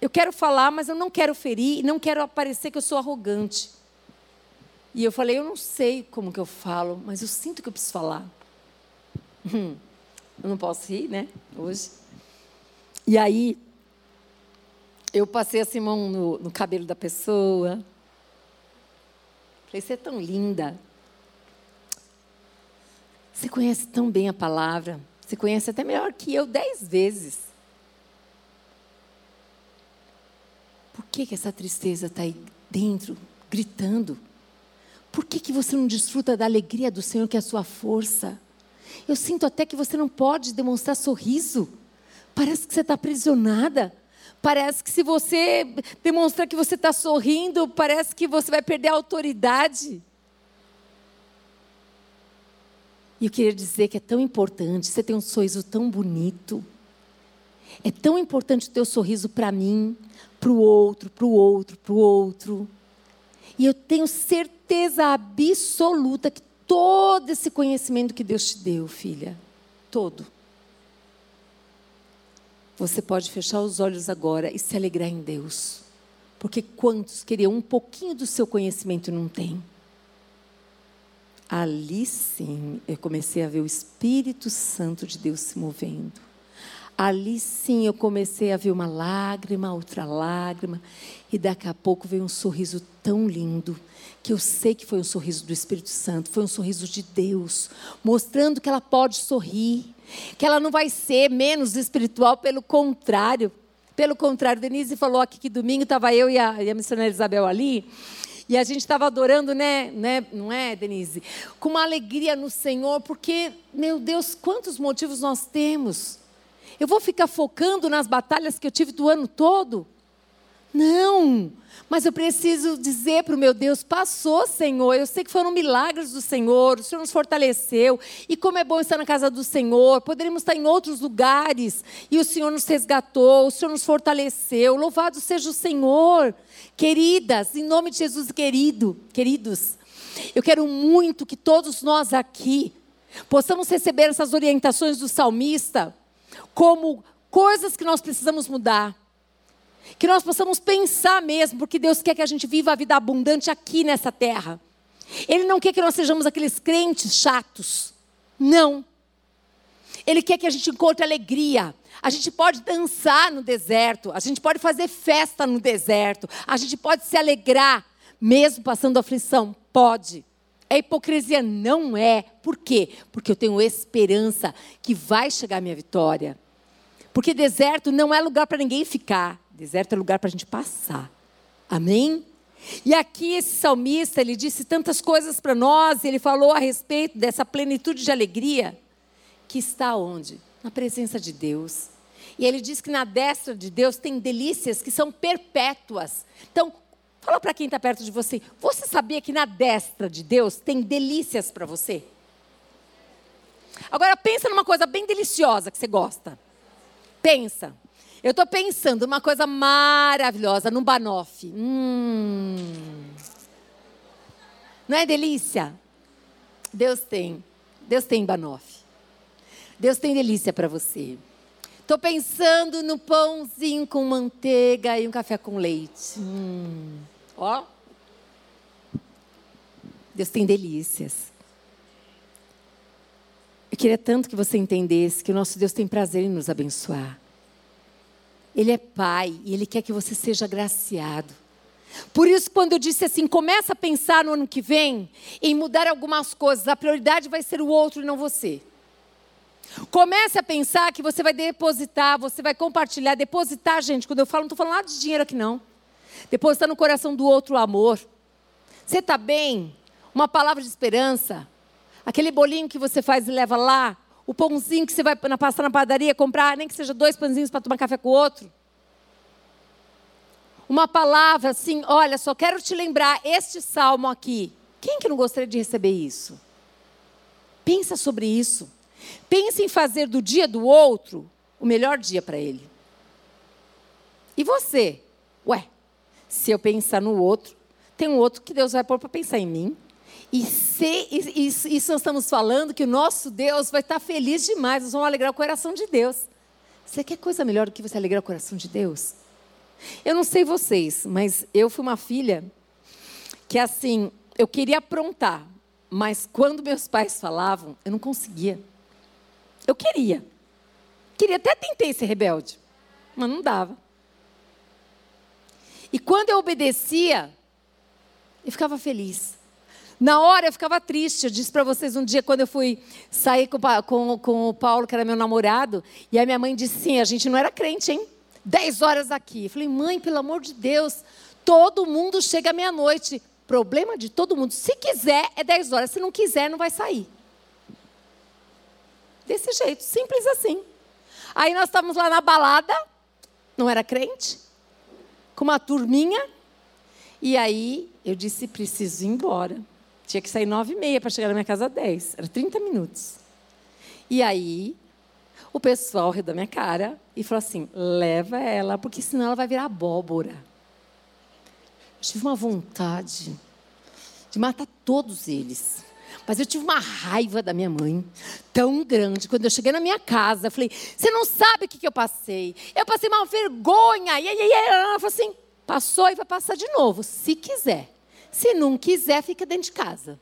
Eu quero falar, mas eu não quero ferir e não quero aparecer que eu sou arrogante. E eu falei, eu não sei como que eu falo, mas eu sinto que eu preciso falar. Hum, eu não posso rir, né? Hoje. E aí, eu passei assim mão no, no cabelo da pessoa. Falei, você é tão linda. Você conhece tão bem a palavra. Você conhece até melhor que eu dez vezes. Por que, que essa tristeza está aí dentro, gritando? Por que, que você não desfruta da alegria do Senhor, que é a sua força? Eu sinto até que você não pode demonstrar sorriso. Parece que você está aprisionada. Parece que se você demonstrar que você está sorrindo, parece que você vai perder a autoridade. E eu queria dizer que é tão importante, você tem um sorriso tão bonito. É tão importante o teu sorriso para mim, para o outro, para o outro, para o outro. E eu tenho certeza absoluta que todo esse conhecimento que Deus te deu, filha, todo, você pode fechar os olhos agora e se alegrar em Deus. Porque quantos queriam um pouquinho do seu conhecimento e não tem? Ali sim eu comecei a ver o Espírito Santo de Deus se movendo. Ali sim eu comecei a ver uma lágrima, outra lágrima, e daqui a pouco veio um sorriso tão lindo, que eu sei que foi um sorriso do Espírito Santo, foi um sorriso de Deus, mostrando que ela pode sorrir, que ela não vai ser menos espiritual, pelo contrário. Pelo contrário, Denise falou aqui que domingo estava eu e a, e a missionária Isabel ali, e a gente estava adorando, né, né, não é, Denise? Com uma alegria no Senhor, porque, meu Deus, quantos motivos nós temos eu vou ficar focando nas batalhas que eu tive do ano todo? Não, mas eu preciso dizer para o meu Deus: passou, Senhor. Eu sei que foram milagres do Senhor, o Senhor nos fortaleceu. E como é bom estar na casa do Senhor. Poderíamos estar em outros lugares e o Senhor nos resgatou, o Senhor nos fortaleceu. Louvado seja o Senhor. Queridas, em nome de Jesus, querido, queridos, eu quero muito que todos nós aqui possamos receber essas orientações do salmista como coisas que nós precisamos mudar. Que nós possamos pensar mesmo, porque Deus quer que a gente viva a vida abundante aqui nessa terra. Ele não quer que nós sejamos aqueles crentes chatos. Não. Ele quer que a gente encontre alegria. A gente pode dançar no deserto, a gente pode fazer festa no deserto, a gente pode se alegrar, mesmo passando aflição. Pode. É hipocrisia? Não é. Por quê? Porque eu tenho esperança que vai chegar a minha vitória. Porque deserto não é lugar para ninguém ficar. Deserto é lugar para a gente passar. Amém? E aqui esse salmista, ele disse tantas coisas para nós, ele falou a respeito dessa plenitude de alegria que está onde? Na presença de Deus. E ele diz que na destra de Deus tem delícias que são perpétuas. Então, fala para quem está perto de você, você sabia que na destra de Deus tem delícias para você? Agora pensa numa coisa bem deliciosa que você gosta. Pensa. Eu estou pensando uma coisa maravilhosa, num banoffee. Hum. Não é delícia? Deus tem. Deus tem banoffee. Deus tem delícia para você. Estou pensando no pãozinho com manteiga e um café com leite. Hum. Ó. Deus tem delícias. Eu queria tanto que você entendesse que o nosso Deus tem prazer em nos abençoar. Ele é Pai e Ele quer que você seja agraciado. Por isso, quando eu disse assim, começa a pensar no ano que vem em mudar algumas coisas, a prioridade vai ser o outro e não você. Comece a pensar que você vai depositar, você vai compartilhar, depositar, gente. Quando eu falo, não estou falando nada de dinheiro aqui, não. Depositar no coração do outro o amor. Você está bem? Uma palavra de esperança. Aquele bolinho que você faz e leva lá, o pãozinho que você vai passar na padaria comprar, nem que seja dois pãozinhos para tomar café com o outro. Uma palavra assim, olha, só quero te lembrar este salmo aqui. Quem que não gostaria de receber isso? Pensa sobre isso. Pense em fazer do dia do outro o melhor dia para ele. E você? Ué, se eu pensar no outro, tem um outro que Deus vai pôr para pensar em mim. E se, isso, isso nós estamos falando que o nosso Deus vai estar feliz demais, nós vamos alegrar o coração de Deus. Você quer coisa melhor do que você alegrar o coração de Deus? Eu não sei vocês, mas eu fui uma filha que assim, eu queria aprontar, mas quando meus pais falavam, eu não conseguia. Eu queria. Queria até tentei ser rebelde, mas não dava. E quando eu obedecia, eu ficava feliz. Na hora eu ficava triste. Eu disse para vocês um dia, quando eu fui sair com, com, com, o Paulo, que era meu namorado, e a minha mãe disse sim, a gente não era crente, hein? Dez horas aqui. Eu falei, mãe, pelo amor de Deus, todo mundo chega meia-noite. Problema de todo mundo. Se quiser, é dez horas. Se não quiser, não vai sair. Desse jeito, simples assim. Aí nós estávamos lá na balada, não era crente, com uma turminha. E aí eu disse: preciso ir embora. Tinha que sair nove e meia para chegar na minha casa às dez. Era 30 minutos. E aí o pessoal riu da minha cara e falou assim: leva ela, porque senão ela vai virar abóbora. Eu tive uma vontade de matar todos eles. Mas eu tive uma raiva da minha mãe tão grande. Quando eu cheguei na minha casa, eu falei: Você não sabe o que, que eu passei? Eu passei uma vergonha. E aí, ela falou assim: Passou e vai passar de novo, se quiser. Se não quiser, fica dentro de casa.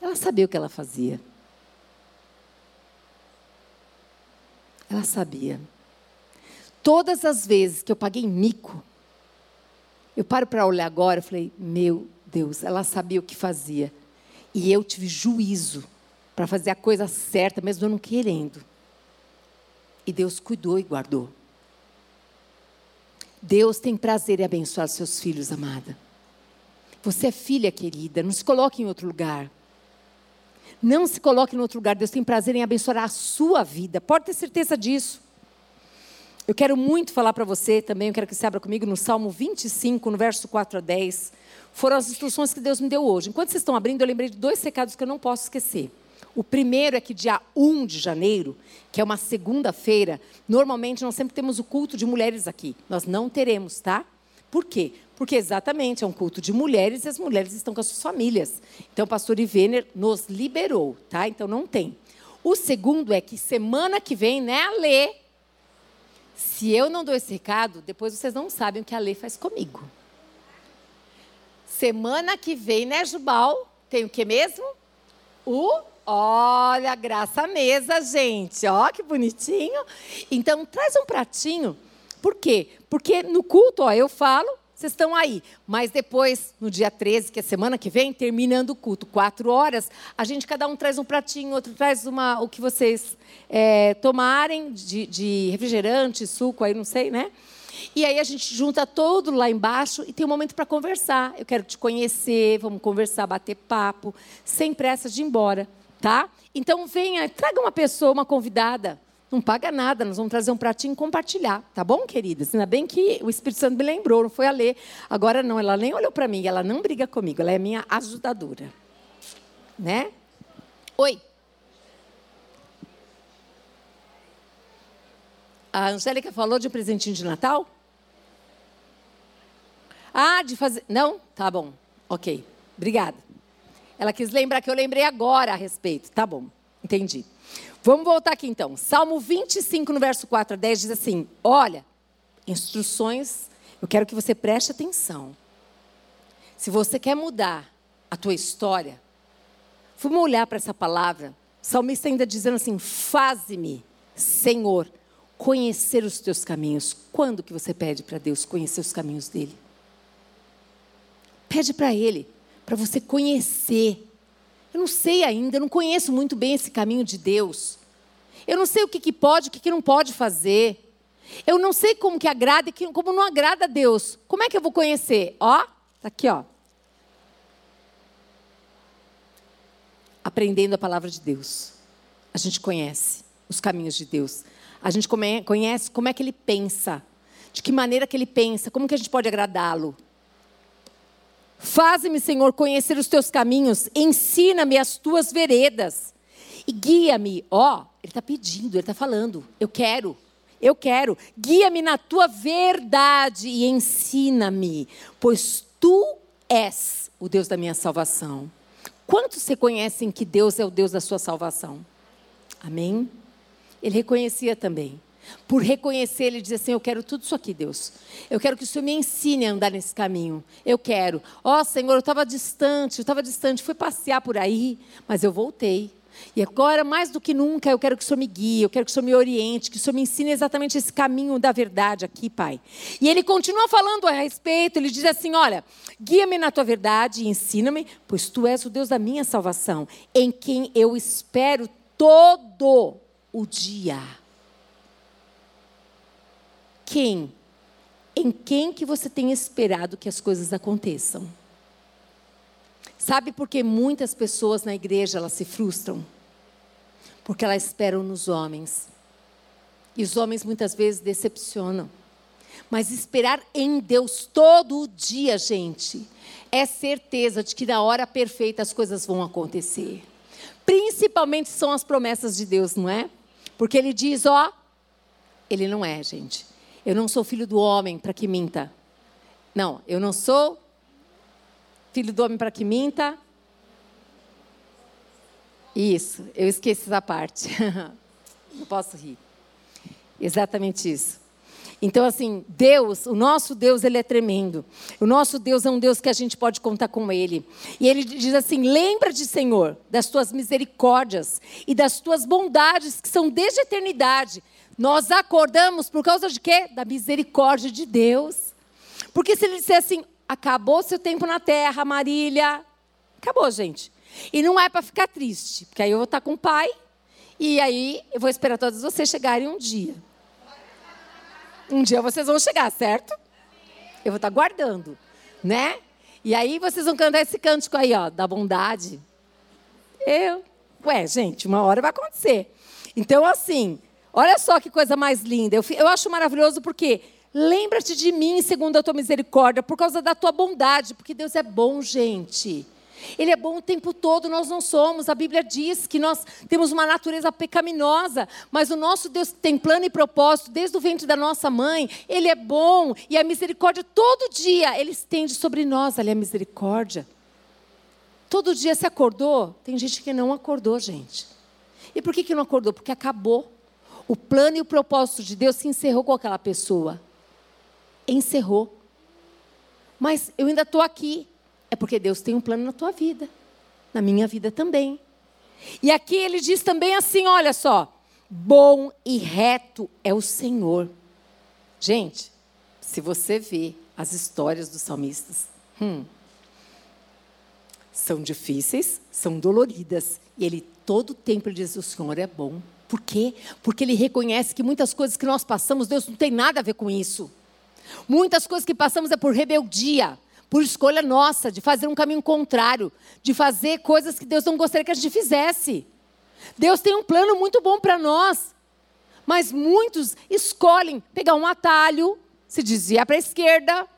Ela sabia o que ela fazia. Ela sabia. Todas as vezes que eu paguei mico, eu paro para olhar agora e falei: Meu Deus, ela sabia o que fazia. E eu tive juízo para fazer a coisa certa, mesmo eu não querendo. E Deus cuidou e guardou. Deus tem prazer em abençoar seus filhos, amada. Você é filha querida, não se coloque em outro lugar. Não se coloque em outro lugar. Deus tem prazer em abençoar a sua vida. Pode ter certeza disso. Eu quero muito falar para você também, eu quero que você abra comigo no Salmo 25, no verso 4 a 10 foram as instruções que Deus me deu hoje. Enquanto vocês estão abrindo, eu lembrei de dois recados que eu não posso esquecer. O primeiro é que dia 1 de janeiro, que é uma segunda-feira, normalmente nós sempre temos o culto de mulheres aqui. Nós não teremos, tá? Por quê? Porque exatamente é um culto de mulheres e as mulheres estão com as suas famílias. Então o pastor Ivener nos liberou, tá? Então não tem. O segundo é que semana que vem, né, a Lê, se eu não dou esse recado, depois vocês não sabem o que a Lê faz comigo. Semana que vem, né, Jubal? Tem o que mesmo? O Olha, graça à mesa, gente. Ó, que bonitinho. Então, traz um pratinho. Por quê? Porque no culto, ó, eu falo, vocês estão aí. Mas depois, no dia 13, que é semana que vem, terminando o culto, quatro horas, a gente, cada um traz um pratinho, outro traz uma, o que vocês é, tomarem de, de refrigerante, suco, aí não sei, né? E aí a gente junta todo lá embaixo e tem um momento para conversar. Eu quero te conhecer, vamos conversar, bater papo, sem pressa de ir embora, tá? Então venha, traga uma pessoa, uma convidada. Não paga nada, nós vamos trazer um pratinho e compartilhar, tá bom, queridas? Ainda bem que o Espírito Santo me lembrou, não foi a ler. Agora não, ela nem olhou para mim, ela não briga comigo, ela é minha ajudadora. Né? Oi. A Angélica falou de presentinho de Natal? Ah, de fazer. Não? Tá bom. Ok. Obrigada. Ela quis lembrar que eu lembrei agora a respeito. Tá bom. Entendi. Vamos voltar aqui então. Salmo 25, no verso 4 a 10, diz assim: Olha, instruções, eu quero que você preste atenção. Se você quer mudar a tua história, vamos olhar para essa palavra. O salmista ainda dizendo assim: Faze-me, Senhor, conhecer os teus caminhos. Quando que você pede para Deus conhecer os caminhos dele? Pede para ele, para você conhecer. Eu não sei ainda, eu não conheço muito bem esse caminho de Deus. Eu não sei o que, que pode, o que, que não pode fazer. Eu não sei como que agrada e como não agrada a Deus. Como é que eu vou conhecer? Ó, tá aqui, ó. Aprendendo a palavra de Deus. A gente conhece os caminhos de Deus. A gente conhece como é que ele pensa, de que maneira que ele pensa, como que a gente pode agradá-lo. Faze-me, Senhor, conhecer os teus caminhos, ensina-me as tuas veredas, E guia-me, ó, ele está pedindo, ele está falando, eu quero, eu quero. Guia-me na tua verdade e ensina-me, pois tu és o Deus da minha salvação. Quantos reconhecem que Deus é o Deus da sua salvação? Amém? Ele reconhecia também. Por reconhecer, ele dizia assim: Eu quero tudo isso aqui, Deus. Eu quero que o Senhor me ensine a andar nesse caminho. Eu quero. Ó oh, Senhor, eu estava distante, eu estava distante, fui passear por aí, mas eu voltei. E agora, mais do que nunca, eu quero que o Senhor me guie, eu quero que o Senhor me oriente, que o Senhor me ensine exatamente esse caminho da verdade aqui, Pai. E ele continua falando a respeito, ele diz assim: Olha, guia-me na tua verdade e ensina-me, pois tu és o Deus da minha salvação, em quem eu espero todo o dia. Quem? Em quem que você tem esperado que as coisas aconteçam? Sabe por que muitas pessoas na igreja elas se frustram? Porque elas esperam nos homens. E os homens muitas vezes decepcionam. Mas esperar em Deus todo dia, gente, é certeza de que na hora perfeita as coisas vão acontecer. Principalmente são as promessas de Deus, não é? Porque ele diz, ó, ele não é, gente. Eu não sou filho do homem para que minta. Não, eu não sou Filho do homem para que minta? Isso, eu esqueci essa parte. Não posso rir. Exatamente isso. Então, assim, Deus, o nosso Deus, ele é tremendo. O nosso Deus é um Deus que a gente pode contar com ele. E ele diz assim: lembra-te, Senhor, das tuas misericórdias e das tuas bondades, que são desde a eternidade. Nós acordamos por causa de quê? Da misericórdia de Deus. Porque se ele disser assim, Acabou seu tempo na terra, Marília. Acabou, gente. E não é para ficar triste, porque aí eu vou estar com o pai e aí eu vou esperar todos vocês chegarem um dia. Um dia vocês vão chegar, certo? Eu vou estar guardando, né? E aí vocês vão cantar esse cântico aí, ó, da bondade. Eu, ué, gente, uma hora vai acontecer. Então, assim, olha só que coisa mais linda. Eu, eu acho maravilhoso porque Lembra-te de mim segundo a tua misericórdia, por causa da tua bondade, porque Deus é bom, gente. Ele é bom o tempo todo, nós não somos. A Bíblia diz que nós temos uma natureza pecaminosa, mas o nosso Deus tem plano e propósito desde o ventre da nossa mãe. Ele é bom e a misericórdia todo dia ele estende sobre nós, ali a misericórdia. Todo dia se acordou? Tem gente que não acordou, gente. E por que, que não acordou? Porque acabou. O plano e o propósito de Deus se encerrou com aquela pessoa encerrou. Mas eu ainda estou aqui. É porque Deus tem um plano na tua vida, na minha vida também. E aqui ele diz também assim: olha só, bom e reto é o Senhor. Gente, se você vê as histórias dos salmistas, hum, são difíceis, são doloridas. E ele todo o tempo diz: o Senhor é bom. Por quê? Porque ele reconhece que muitas coisas que nós passamos, Deus não tem nada a ver com isso. Muitas coisas que passamos é por rebeldia, por escolha nossa, de fazer um caminho contrário, de fazer coisas que Deus não gostaria que a gente fizesse. Deus tem um plano muito bom para nós, mas muitos escolhem pegar um atalho, se desviar para a esquerda,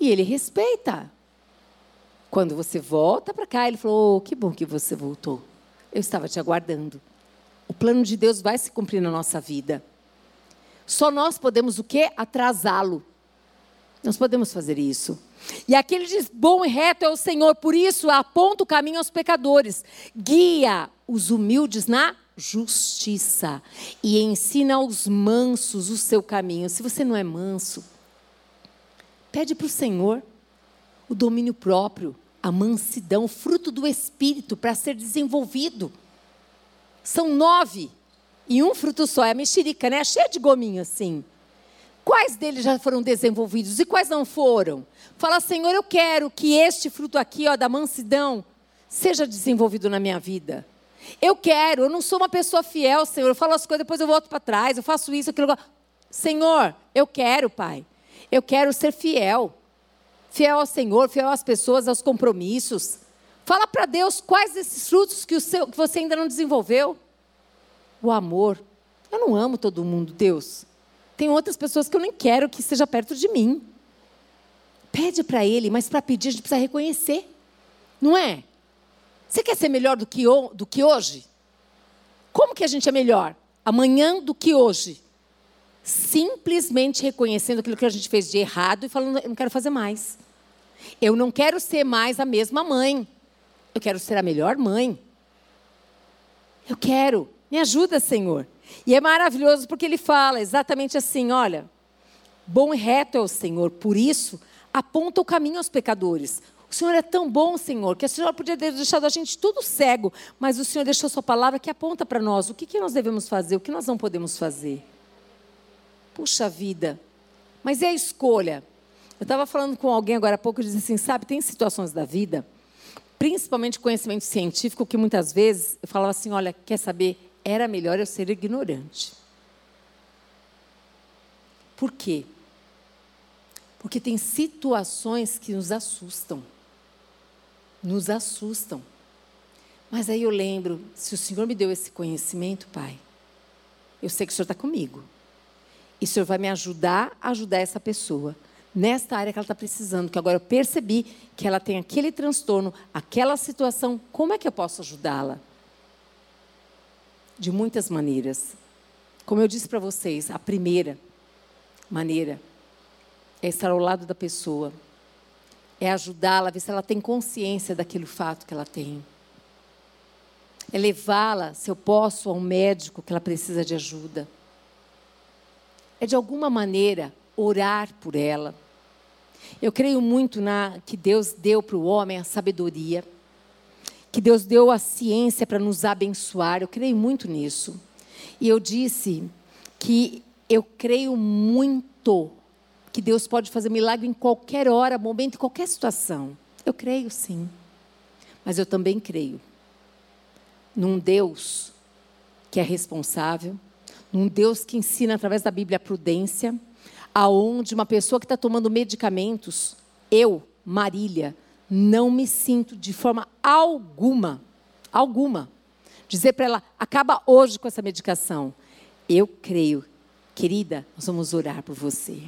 e ele respeita. Quando você volta para cá, ele falou: oh, que bom que você voltou. Eu estava te aguardando. O plano de Deus vai se cumprir na nossa vida. Só nós podemos o quê? Atrasá-lo. Nós podemos fazer isso. E aqui ele diz: bom e reto é o Senhor, por isso aponta o caminho aos pecadores, guia os humildes na justiça e ensina aos mansos o seu caminho. Se você não é manso, pede para o Senhor o domínio próprio, a mansidão, fruto do Espírito para ser desenvolvido. São nove e um fruto só, é a mexerica, né? Cheia de gominho assim. Quais deles já foram desenvolvidos e quais não foram? Fala, Senhor, eu quero que este fruto aqui, ó, da mansidão, seja desenvolvido na minha vida. Eu quero, eu não sou uma pessoa fiel, Senhor. Eu falo as coisas, depois eu volto para trás, eu faço isso, aquilo. Senhor, eu quero, Pai. Eu quero ser fiel. Fiel ao Senhor, fiel às pessoas, aos compromissos. Fala para Deus quais esses frutos que, o seu, que você ainda não desenvolveu o amor. Eu não amo todo mundo, Deus. Tem outras pessoas que eu nem quero que esteja perto de mim. Pede para Ele, mas para pedir a gente precisa reconhecer. Não é? Você quer ser melhor do que, do que hoje? Como que a gente é melhor? Amanhã do que hoje? Simplesmente reconhecendo aquilo que a gente fez de errado e falando, eu não quero fazer mais. Eu não quero ser mais a mesma mãe. Eu quero ser a melhor mãe. Eu quero. Me ajuda, Senhor. E é maravilhoso porque ele fala exatamente assim: olha, bom e reto é o Senhor, por isso aponta o caminho aos pecadores. O Senhor é tão bom, Senhor, que o Senhor podia ter deixado a gente tudo cego, mas o Senhor deixou Sua palavra que aponta para nós o que, que nós devemos fazer, o que nós não podemos fazer. Puxa vida, mas é a escolha. Eu estava falando com alguém agora há pouco e disse assim: sabe, tem situações da vida, principalmente conhecimento científico, que muitas vezes eu falava assim: olha, quer saber, era melhor eu ser ignorante. Por quê? Porque tem situações que nos assustam nos assustam. Mas aí eu lembro, se o Senhor me deu esse conhecimento, Pai, eu sei que o Senhor está comigo. E o Senhor vai me ajudar a ajudar essa pessoa nesta área que ela está precisando, que agora eu percebi que ela tem aquele transtorno, aquela situação, como é que eu posso ajudá-la? De muitas maneiras. Como eu disse para vocês, a primeira maneira é estar ao lado da pessoa, é ajudá-la ver se ela tem consciência daquele fato que ela tem. É levá-la, se eu posso, ao médico que ela precisa de ajuda. É de alguma maneira orar por ela. Eu creio muito na que Deus deu para o homem a sabedoria, que Deus deu a ciência para nos abençoar. Eu creio muito nisso. E eu disse que eu creio muito que Deus pode fazer milagre em qualquer hora, momento, em qualquer situação. Eu creio sim. Mas eu também creio num Deus que é responsável, num Deus que ensina através da Bíblia a prudência, aonde uma pessoa que está tomando medicamentos, eu, Marília, não me sinto de forma alguma, alguma, dizer para ela, acaba hoje com essa medicação. Eu creio, querida, nós vamos orar por você.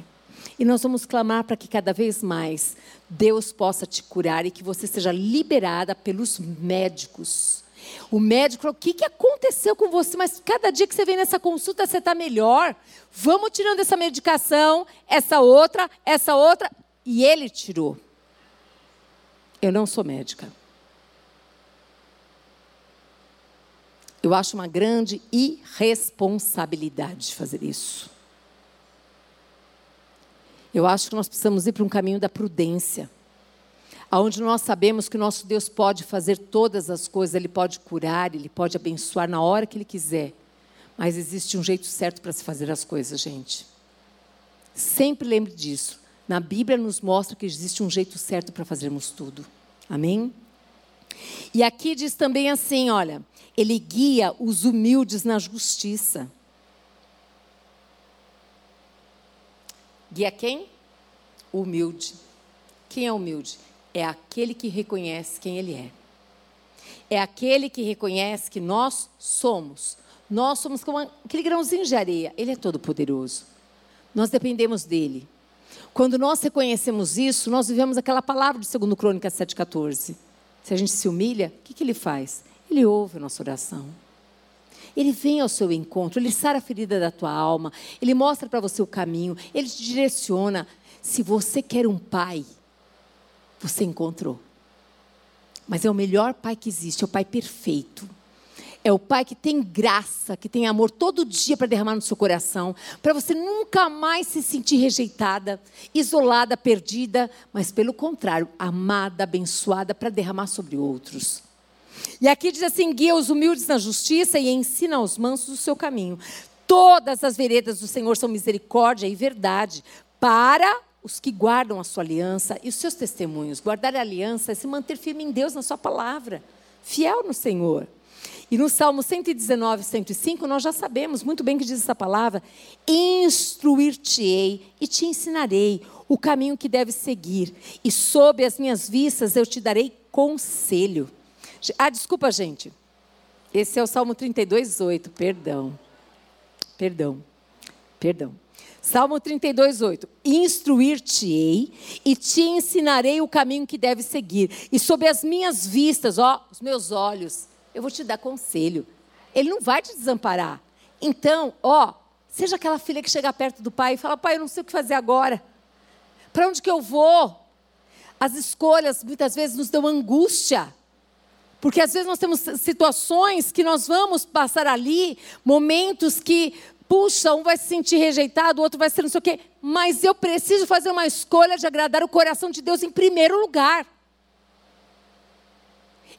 E nós vamos clamar para que cada vez mais Deus possa te curar e que você seja liberada pelos médicos. O médico falou: o que, que aconteceu com você? Mas cada dia que você vem nessa consulta, você está melhor. Vamos tirando essa medicação, essa outra, essa outra. E ele tirou. Eu não sou médica. Eu acho uma grande irresponsabilidade fazer isso. Eu acho que nós precisamos ir para um caminho da prudência, aonde nós sabemos que o nosso Deus pode fazer todas as coisas, Ele pode curar, Ele pode abençoar na hora que Ele quiser. Mas existe um jeito certo para se fazer as coisas, gente. Sempre lembre disso. Na Bíblia nos mostra que existe um jeito certo para fazermos tudo. Amém? E aqui diz também assim: olha, ele guia os humildes na justiça. Guia quem? Humilde. Quem é humilde? É aquele que reconhece quem ele é. É aquele que reconhece que nós somos. Nós somos como aquele grãozinho de areia. Ele é todo poderoso. Nós dependemos dele. Quando nós reconhecemos isso, nós vivemos aquela palavra de 2 Crônicas 7,14. Se a gente se humilha, o que, que ele faz? Ele ouve a nossa oração. Ele vem ao seu encontro, ele sara a ferida da tua alma, ele mostra para você o caminho, ele te direciona. Se você quer um pai, você encontrou. Mas é o melhor pai que existe, é o pai perfeito. É o pai que tem graça, que tem amor todo dia para derramar no seu coração, para você nunca mais se sentir rejeitada, isolada, perdida, mas pelo contrário, amada, abençoada para derramar sobre outros. E aqui diz assim: guia os humildes na justiça e ensina aos mansos o seu caminho. Todas as veredas do Senhor são misericórdia e verdade para os que guardam a sua aliança e os seus testemunhos. Guardar a aliança é se manter firme em Deus, na sua palavra, fiel no Senhor. E no Salmo 119, 105, nós já sabemos muito bem que diz essa palavra: instruir-te-ei e te ensinarei o caminho que deves seguir, e sob as minhas vistas eu te darei conselho. Ah, desculpa, gente. Esse é o Salmo 32, 8. Perdão. Perdão. Perdão. Salmo 32, 8. Instruir-te-ei e te ensinarei o caminho que deve seguir. E sob as minhas vistas, ó, os meus olhos, eu vou te dar conselho. Ele não vai te desamparar. Então, ó, seja aquela filha que chega perto do pai e fala: Pai, eu não sei o que fazer agora. Para onde que eu vou? As escolhas muitas vezes nos dão angústia. Porque às vezes nós temos situações que nós vamos passar ali, momentos que, puxa, um vai se sentir rejeitado, o outro vai ser não sei o quê. Mas eu preciso fazer uma escolha de agradar o coração de Deus em primeiro lugar.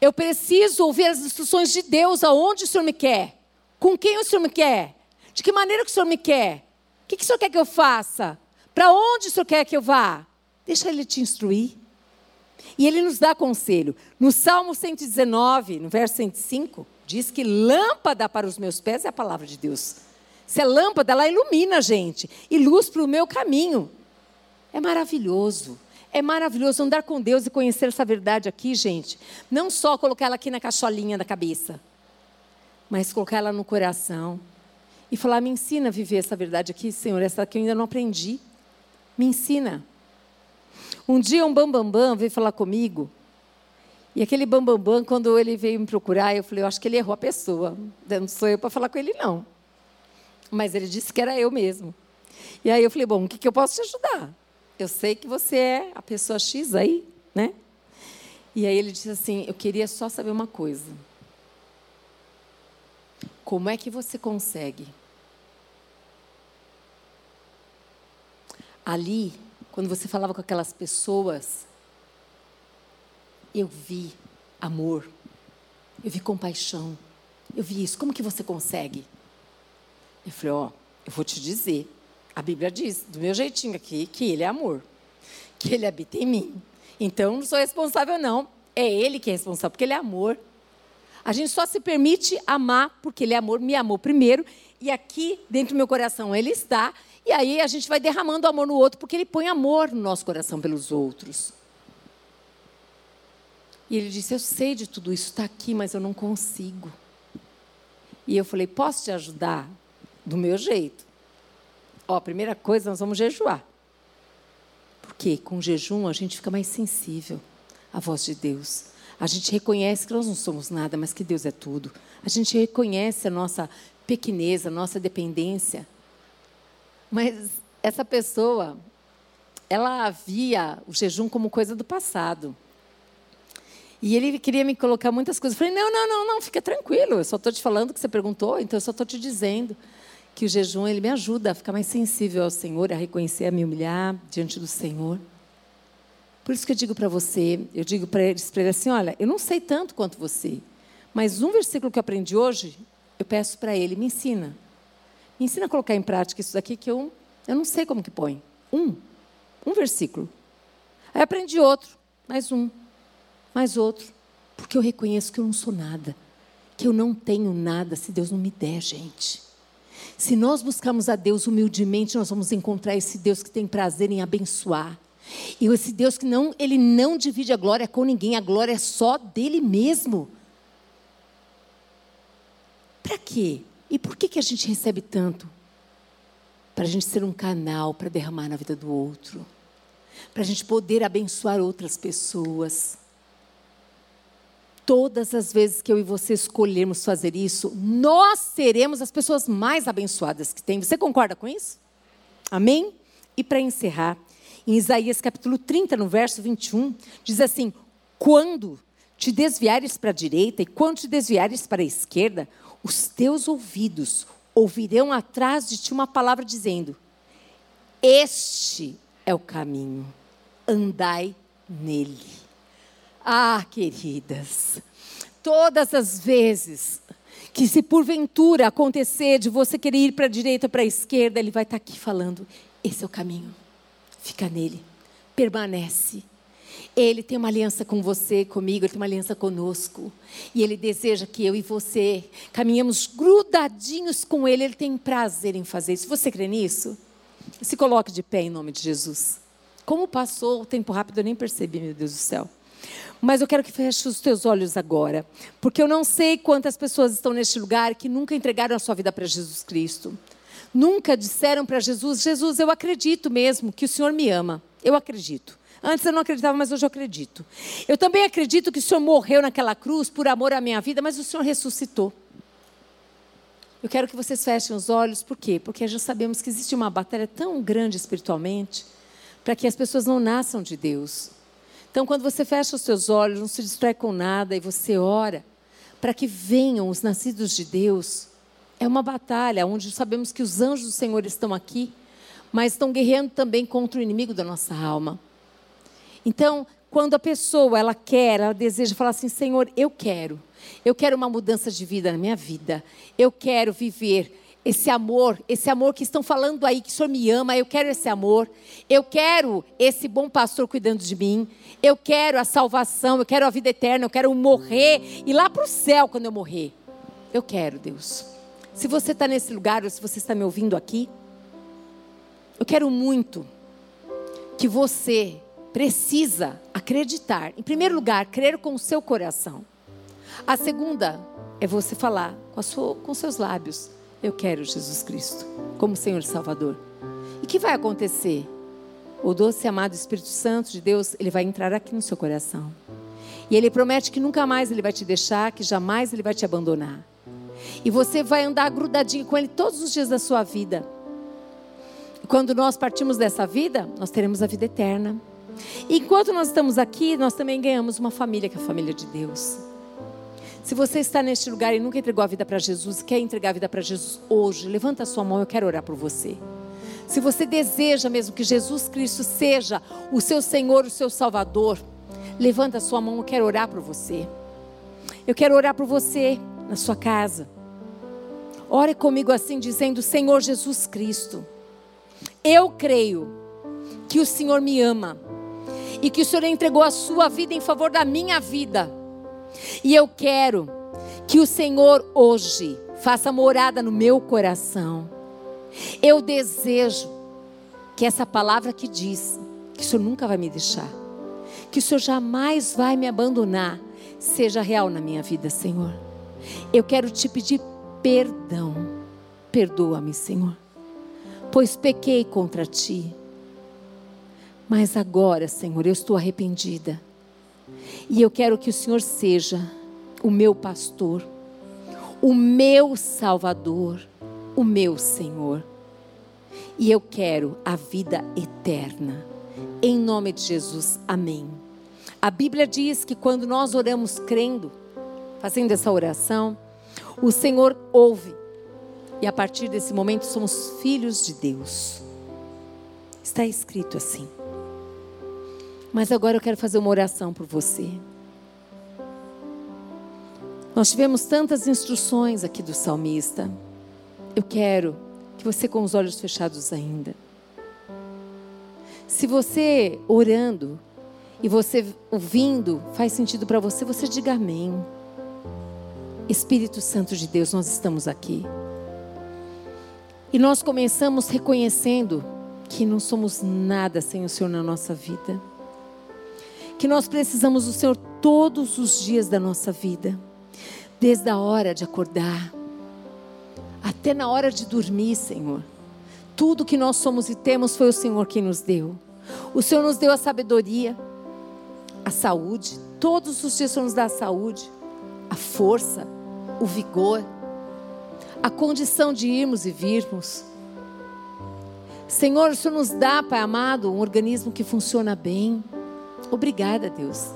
Eu preciso ouvir as instruções de Deus, aonde o Senhor me quer, com quem o Senhor me quer, de que maneira que o Senhor me quer, o que, que o Senhor quer que eu faça, para onde o Senhor quer que eu vá. Deixa Ele te instruir. E Ele nos dá conselho. No Salmo 119, no verso 105, diz que lâmpada para os meus pés é a palavra de Deus. Se é lâmpada, ela ilumina a gente e luz para o meu caminho. É maravilhoso. É maravilhoso andar com Deus e conhecer essa verdade aqui, gente. Não só colocar ela aqui na cacholinha da cabeça, mas colocar ela no coração e falar: me ensina a viver essa verdade aqui, Senhor, essa que eu ainda não aprendi. Me ensina. Um dia um bambambam bam, bam veio falar comigo. E aquele bambambam, bam, bam, quando ele veio me procurar, eu falei, eu acho que ele errou a pessoa. Não sou eu para falar com ele, não. Mas ele disse que era eu mesmo. E aí eu falei, bom, o que, que eu posso te ajudar? eu sei que você é a pessoa X aí, né? E aí ele disse assim: Eu queria só saber uma coisa. Como é que você consegue? Ali, quando você falava com aquelas pessoas, eu vi amor, eu vi compaixão, eu vi isso. Como que você consegue? Eu falei: Ó, eu vou te dizer. A Bíblia diz, do meu jeitinho aqui, que Ele é amor, que Ele habita em mim. Então, não sou responsável, não. É Ele que é responsável, porque Ele é amor. A gente só se permite amar porque Ele é amor, me amou primeiro, e aqui dentro do meu coração Ele está, e aí a gente vai derramando amor no outro, porque Ele põe amor no nosso coração pelos outros. E ele disse: Eu sei de tudo isso, está aqui, mas eu não consigo. E eu falei: Posso te ajudar? Do meu jeito. Ó, primeira coisa, nós vamos jejuar. Porque com o jejum a gente fica mais sensível à voz de Deus. A gente reconhece que nós não somos nada, mas que Deus é tudo. A gente reconhece a nossa pequenez, a nossa dependência. Mas essa pessoa, ela via o jejum como coisa do passado. E ele queria me colocar muitas coisas. Eu falei: não, não, não, não, fica tranquilo. Eu só estou te falando que você perguntou, então eu só estou te dizendo que o jejum ele me ajuda a ficar mais sensível ao Senhor, a reconhecer, a me humilhar diante do Senhor. Por isso que eu digo para você, eu digo para eles, assim, olha, eu não sei tanto quanto você, mas um versículo que eu aprendi hoje, eu peço para ele, me ensina. Me ensina a colocar em prática isso daqui que eu, eu não sei como que põe. Um, um versículo. Aí aprendi outro, mais um, mais outro, porque eu reconheço que eu não sou nada, que eu não tenho nada se Deus não me der, gente. Se nós buscarmos a Deus humildemente, nós vamos encontrar esse Deus que tem prazer em abençoar. E esse Deus que não, ele não divide a glória com ninguém, a glória é só dele mesmo. Para quê? E por que, que a gente recebe tanto? Para a gente ser um canal para derramar na vida do outro. Para a gente poder abençoar outras pessoas. Todas as vezes que eu e você escolhermos fazer isso, nós seremos as pessoas mais abençoadas que tem. Você concorda com isso? Amém? E para encerrar, em Isaías capítulo 30, no verso 21, diz assim: Quando te desviares para a direita e quando te desviares para a esquerda, os teus ouvidos ouvirão atrás de ti uma palavra dizendo: Este é o caminho, andai nele. Ah, queridas, todas as vezes que se porventura acontecer de você querer ir para a direita ou para a esquerda, ele vai estar aqui falando: esse é o caminho, fica nele, permanece. Ele tem uma aliança com você, comigo, ele tem uma aliança conosco. E ele deseja que eu e você caminhemos grudadinhos com ele. Ele tem prazer em fazer isso. Você crê nisso? Se coloque de pé em nome de Jesus. Como passou o tempo rápido, eu nem percebi, meu Deus do céu. Mas eu quero que feche os teus olhos agora, porque eu não sei quantas pessoas estão neste lugar que nunca entregaram a sua vida para Jesus Cristo. nunca disseram para Jesus: Jesus, eu acredito mesmo que o Senhor me ama. Eu acredito. Antes eu não acreditava, mas hoje eu acredito. Eu também acredito que o Senhor morreu naquela cruz por amor à minha vida, mas o Senhor ressuscitou. Eu quero que vocês fechem os olhos, por quê? Porque já sabemos que existe uma batalha tão grande espiritualmente para que as pessoas não nasçam de Deus. Então, quando você fecha os seus olhos, não se distrai com nada e você ora para que venham os nascidos de Deus, é uma batalha onde sabemos que os anjos do Senhor estão aqui, mas estão guerreando também contra o inimigo da nossa alma. Então, quando a pessoa ela quer, ela deseja falar assim: Senhor, eu quero, eu quero uma mudança de vida na minha vida, eu quero viver esse amor, esse amor que estão falando aí, que o Senhor me ama, eu quero esse amor, eu quero esse bom pastor cuidando de mim, eu quero a salvação, eu quero a vida eterna, eu quero morrer e lá para o céu quando eu morrer. Eu quero, Deus. Se você está nesse lugar ou se você está me ouvindo aqui, eu quero muito que você precisa acreditar. Em primeiro lugar, crer com o seu coração. A segunda é você falar com, sua, com seus lábios: Eu quero Jesus Cristo como Senhor e Salvador. E o que vai acontecer? O doce amado Espírito Santo de Deus, ele vai entrar aqui no seu coração. E ele promete que nunca mais ele vai te deixar, que jamais ele vai te abandonar. E você vai andar grudadinho com ele todos os dias da sua vida. E quando nós partimos dessa vida, nós teremos a vida eterna. Enquanto nós estamos aqui, nós também ganhamos uma família, que é a família de Deus. Se você está neste lugar e nunca entregou a vida para Jesus, quer entregar a vida para Jesus hoje, levanta a sua mão, eu quero orar por você. Se você deseja mesmo que Jesus Cristo seja o seu Senhor, o seu Salvador, levanta a sua mão, eu quero orar por você. Eu quero orar por você na sua casa. Ore comigo assim, dizendo: Senhor Jesus Cristo, eu creio que o Senhor me ama e que o Senhor entregou a sua vida em favor da minha vida. E eu quero que o Senhor hoje faça morada no meu coração. Eu desejo que essa palavra que diz que o Senhor nunca vai me deixar, que o Senhor jamais vai me abandonar, seja real na minha vida, Senhor. Eu quero te pedir perdão. Perdoa-me, Senhor, pois pequei contra ti mas agora, Senhor, eu estou arrependida. E eu quero que o Senhor seja o meu pastor, o meu salvador, o meu Senhor. E eu quero a vida eterna. Em nome de Jesus, amém. A Bíblia diz que quando nós oramos crendo, fazendo essa oração, o Senhor ouve. E a partir desse momento somos filhos de Deus. Está escrito assim. Mas agora eu quero fazer uma oração por você. Nós tivemos tantas instruções aqui do salmista. Eu quero que você, com os olhos fechados ainda, se você orando e você ouvindo faz sentido para você, você diga amém. Espírito Santo de Deus, nós estamos aqui. E nós começamos reconhecendo que não somos nada sem o Senhor na nossa vida que nós precisamos do Senhor todos os dias da nossa vida, desde a hora de acordar, até na hora de dormir, Senhor. Tudo que nós somos e temos foi o Senhor quem nos deu. O Senhor nos deu a sabedoria, a saúde. Todos os dias o Senhor nos dá a saúde, a força, o vigor, a condição de irmos e virmos. Senhor, o Senhor nos dá, Pai amado, um organismo que funciona bem. Obrigada, Deus.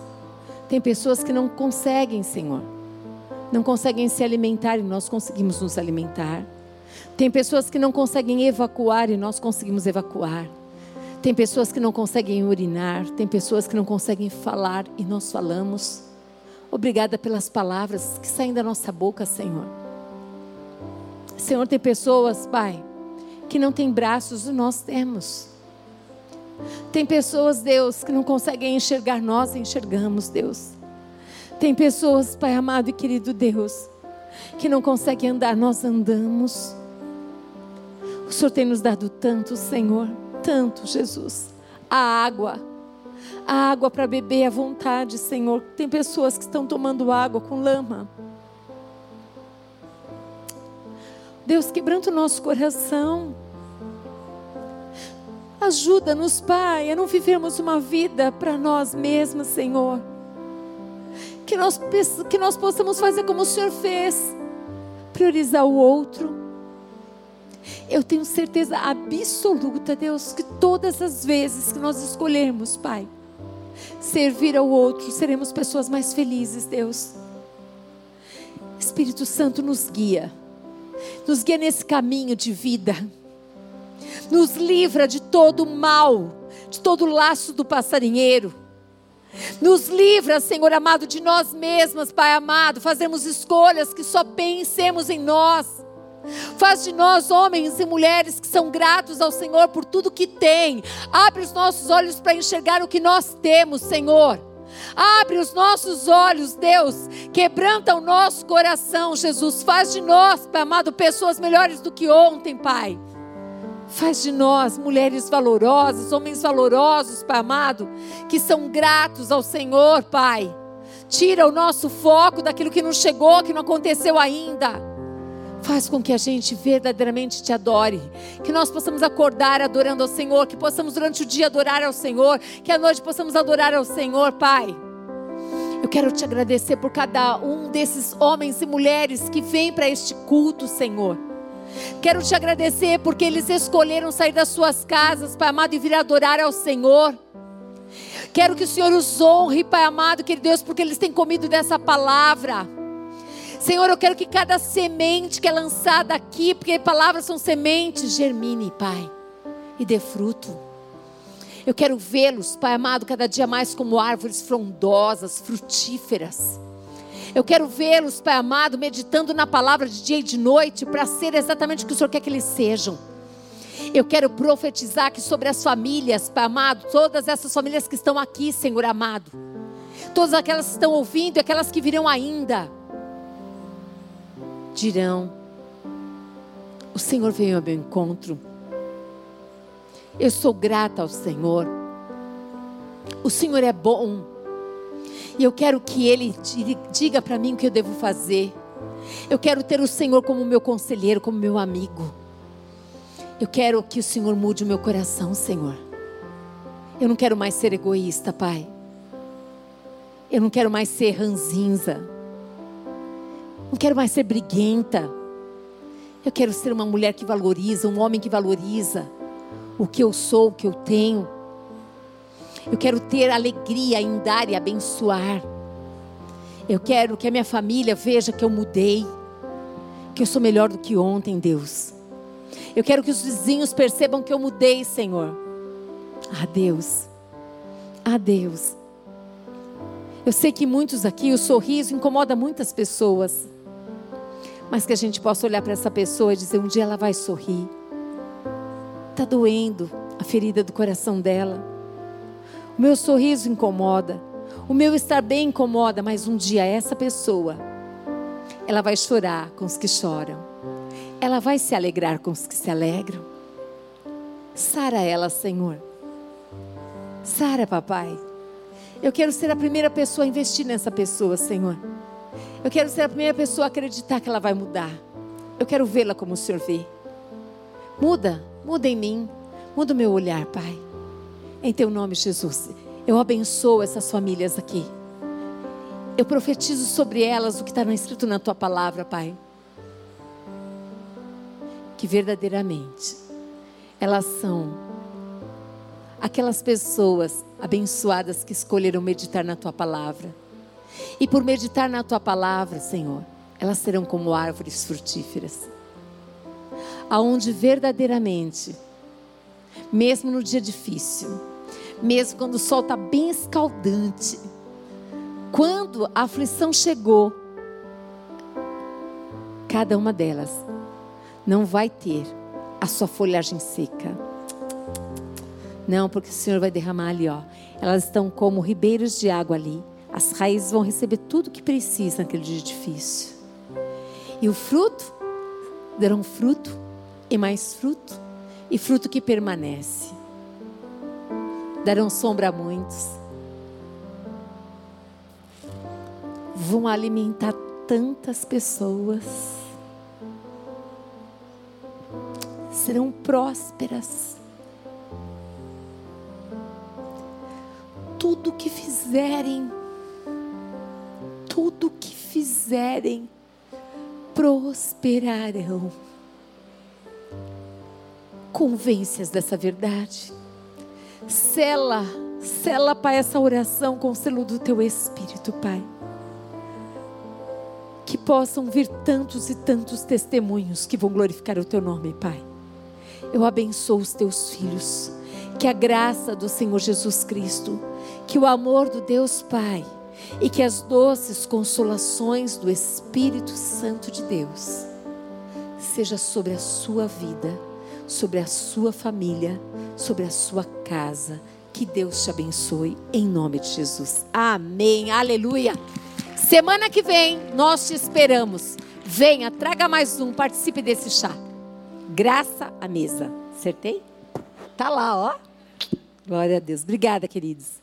Tem pessoas que não conseguem, Senhor. Não conseguem se alimentar e nós conseguimos nos alimentar. Tem pessoas que não conseguem evacuar e nós conseguimos evacuar. Tem pessoas que não conseguem urinar, tem pessoas que não conseguem falar e nós falamos. Obrigada pelas palavras que saem da nossa boca, Senhor. Senhor, tem pessoas, Pai, que não têm braços e nós temos. Tem pessoas, Deus, que não conseguem enxergar, nós enxergamos, Deus. Tem pessoas, Pai amado e querido Deus, que não conseguem andar, nós andamos. O Senhor tem nos dado tanto, Senhor, tanto, Jesus. A água, a água para beber à vontade, Senhor. Tem pessoas que estão tomando água com lama. Deus, quebranta o nosso coração. Ajuda-nos, Pai, a não vivermos uma vida para nós mesmos, Senhor. Que nós, que nós possamos fazer como o Senhor fez priorizar o outro. Eu tenho certeza absoluta, Deus, que todas as vezes que nós escolhermos, Pai, servir ao outro, seremos pessoas mais felizes, Deus. Espírito Santo nos guia, nos guia nesse caminho de vida nos livra de todo mal, de todo laço do passarinheiro. Nos livra, Senhor amado, de nós mesmas, Pai amado, fazemos escolhas que só pensemos em nós. Faz de nós homens e mulheres que são gratos ao Senhor por tudo que tem. Abre os nossos olhos para enxergar o que nós temos, Senhor. Abre os nossos olhos, Deus. Quebranta o nosso coração, Jesus. Faz de nós, Pai amado, pessoas melhores do que ontem, Pai. Faz de nós mulheres valorosas, homens valorosos, Pai amado, que são gratos ao Senhor, Pai. Tira o nosso foco daquilo que não chegou, que não aconteceu ainda. Faz com que a gente verdadeiramente te adore. Que nós possamos acordar adorando ao Senhor. Que possamos durante o dia adorar ao Senhor. Que à noite possamos adorar ao Senhor, Pai. Eu quero te agradecer por cada um desses homens e mulheres que vêm para este culto, Senhor. Quero te agradecer porque eles escolheram sair das suas casas, Pai amado, e vir adorar ao Senhor. Quero que o Senhor os honre, Pai amado, querido Deus, porque eles têm comido dessa palavra. Senhor, eu quero que cada semente que é lançada aqui, porque palavras são sementes, germine, Pai, e dê fruto. Eu quero vê-los, Pai amado, cada dia mais como árvores frondosas, frutíferas. Eu quero vê-los, Pai amado, meditando na palavra de dia e de noite, para ser exatamente o que o Senhor quer que eles sejam. Eu quero profetizar que sobre as famílias, Pai amado, todas essas famílias que estão aqui, Senhor amado, todas aquelas que estão ouvindo e aquelas que virão ainda, dirão: O Senhor veio ao meu encontro. Eu sou grata ao Senhor. O Senhor é bom. E eu quero que Ele diga para mim o que eu devo fazer. Eu quero ter o Senhor como meu conselheiro, como meu amigo. Eu quero que o Senhor mude o meu coração, Senhor. Eu não quero mais ser egoísta, Pai. Eu não quero mais ser ranzinza. Não quero mais ser briguenta. Eu quero ser uma mulher que valoriza, um homem que valoriza o que eu sou, o que eu tenho. Eu quero ter alegria em dar e abençoar. Eu quero que a minha família veja que eu mudei, que eu sou melhor do que ontem, Deus. Eu quero que os vizinhos percebam que eu mudei, Senhor. Ah, Deus. Ah, Deus. Eu sei que muitos aqui, o sorriso incomoda muitas pessoas. Mas que a gente possa olhar para essa pessoa e dizer: um dia ela vai sorrir. Está doendo a ferida do coração dela. O meu sorriso incomoda. O meu estar bem incomoda, mas um dia essa pessoa, ela vai chorar com os que choram. Ela vai se alegrar com os que se alegram. Sara ela, Senhor. Sara, papai. Eu quero ser a primeira pessoa a investir nessa pessoa, Senhor. Eu quero ser a primeira pessoa a acreditar que ela vai mudar. Eu quero vê-la como o Senhor vê. Muda, muda em mim. Muda o meu olhar, Pai. Em teu nome, Jesus, eu abençoo essas famílias aqui. Eu profetizo sobre elas o que está escrito na tua palavra, Pai. Que verdadeiramente elas são aquelas pessoas abençoadas que escolheram meditar na tua palavra. E por meditar na tua palavra, Senhor, elas serão como árvores frutíferas. Aonde verdadeiramente mesmo no dia difícil, mesmo quando o sol está bem escaldante, quando a aflição chegou, cada uma delas não vai ter a sua folhagem seca. Não, porque o Senhor vai derramar ali, ó. Elas estão como ribeiros de água ali. As raízes vão receber tudo que precisam naquele dia difícil. E o fruto darão fruto e mais fruto e fruto que permanece. Darão sombra a muitos. Vão alimentar tantas pessoas. serão prósperas. Tudo que fizerem, tudo que fizerem, prosperarão. Convence-as dessa verdade. Sela, sela, Pai, essa oração com o selo do teu Espírito, Pai. Que possam vir tantos e tantos testemunhos que vão glorificar o teu nome, Pai. Eu abençoo os teus filhos. Que a graça do Senhor Jesus Cristo, que o amor do Deus Pai e que as doces consolações do Espírito Santo de Deus seja sobre a sua vida, sobre a sua família, sobre a sua casa. Que Deus te abençoe em nome de Jesus. Amém. Aleluia. Semana que vem nós te esperamos. Venha, traga mais um, participe desse chá. Graça à mesa. Acertei? Tá lá, ó. Glória a Deus. Obrigada, queridos.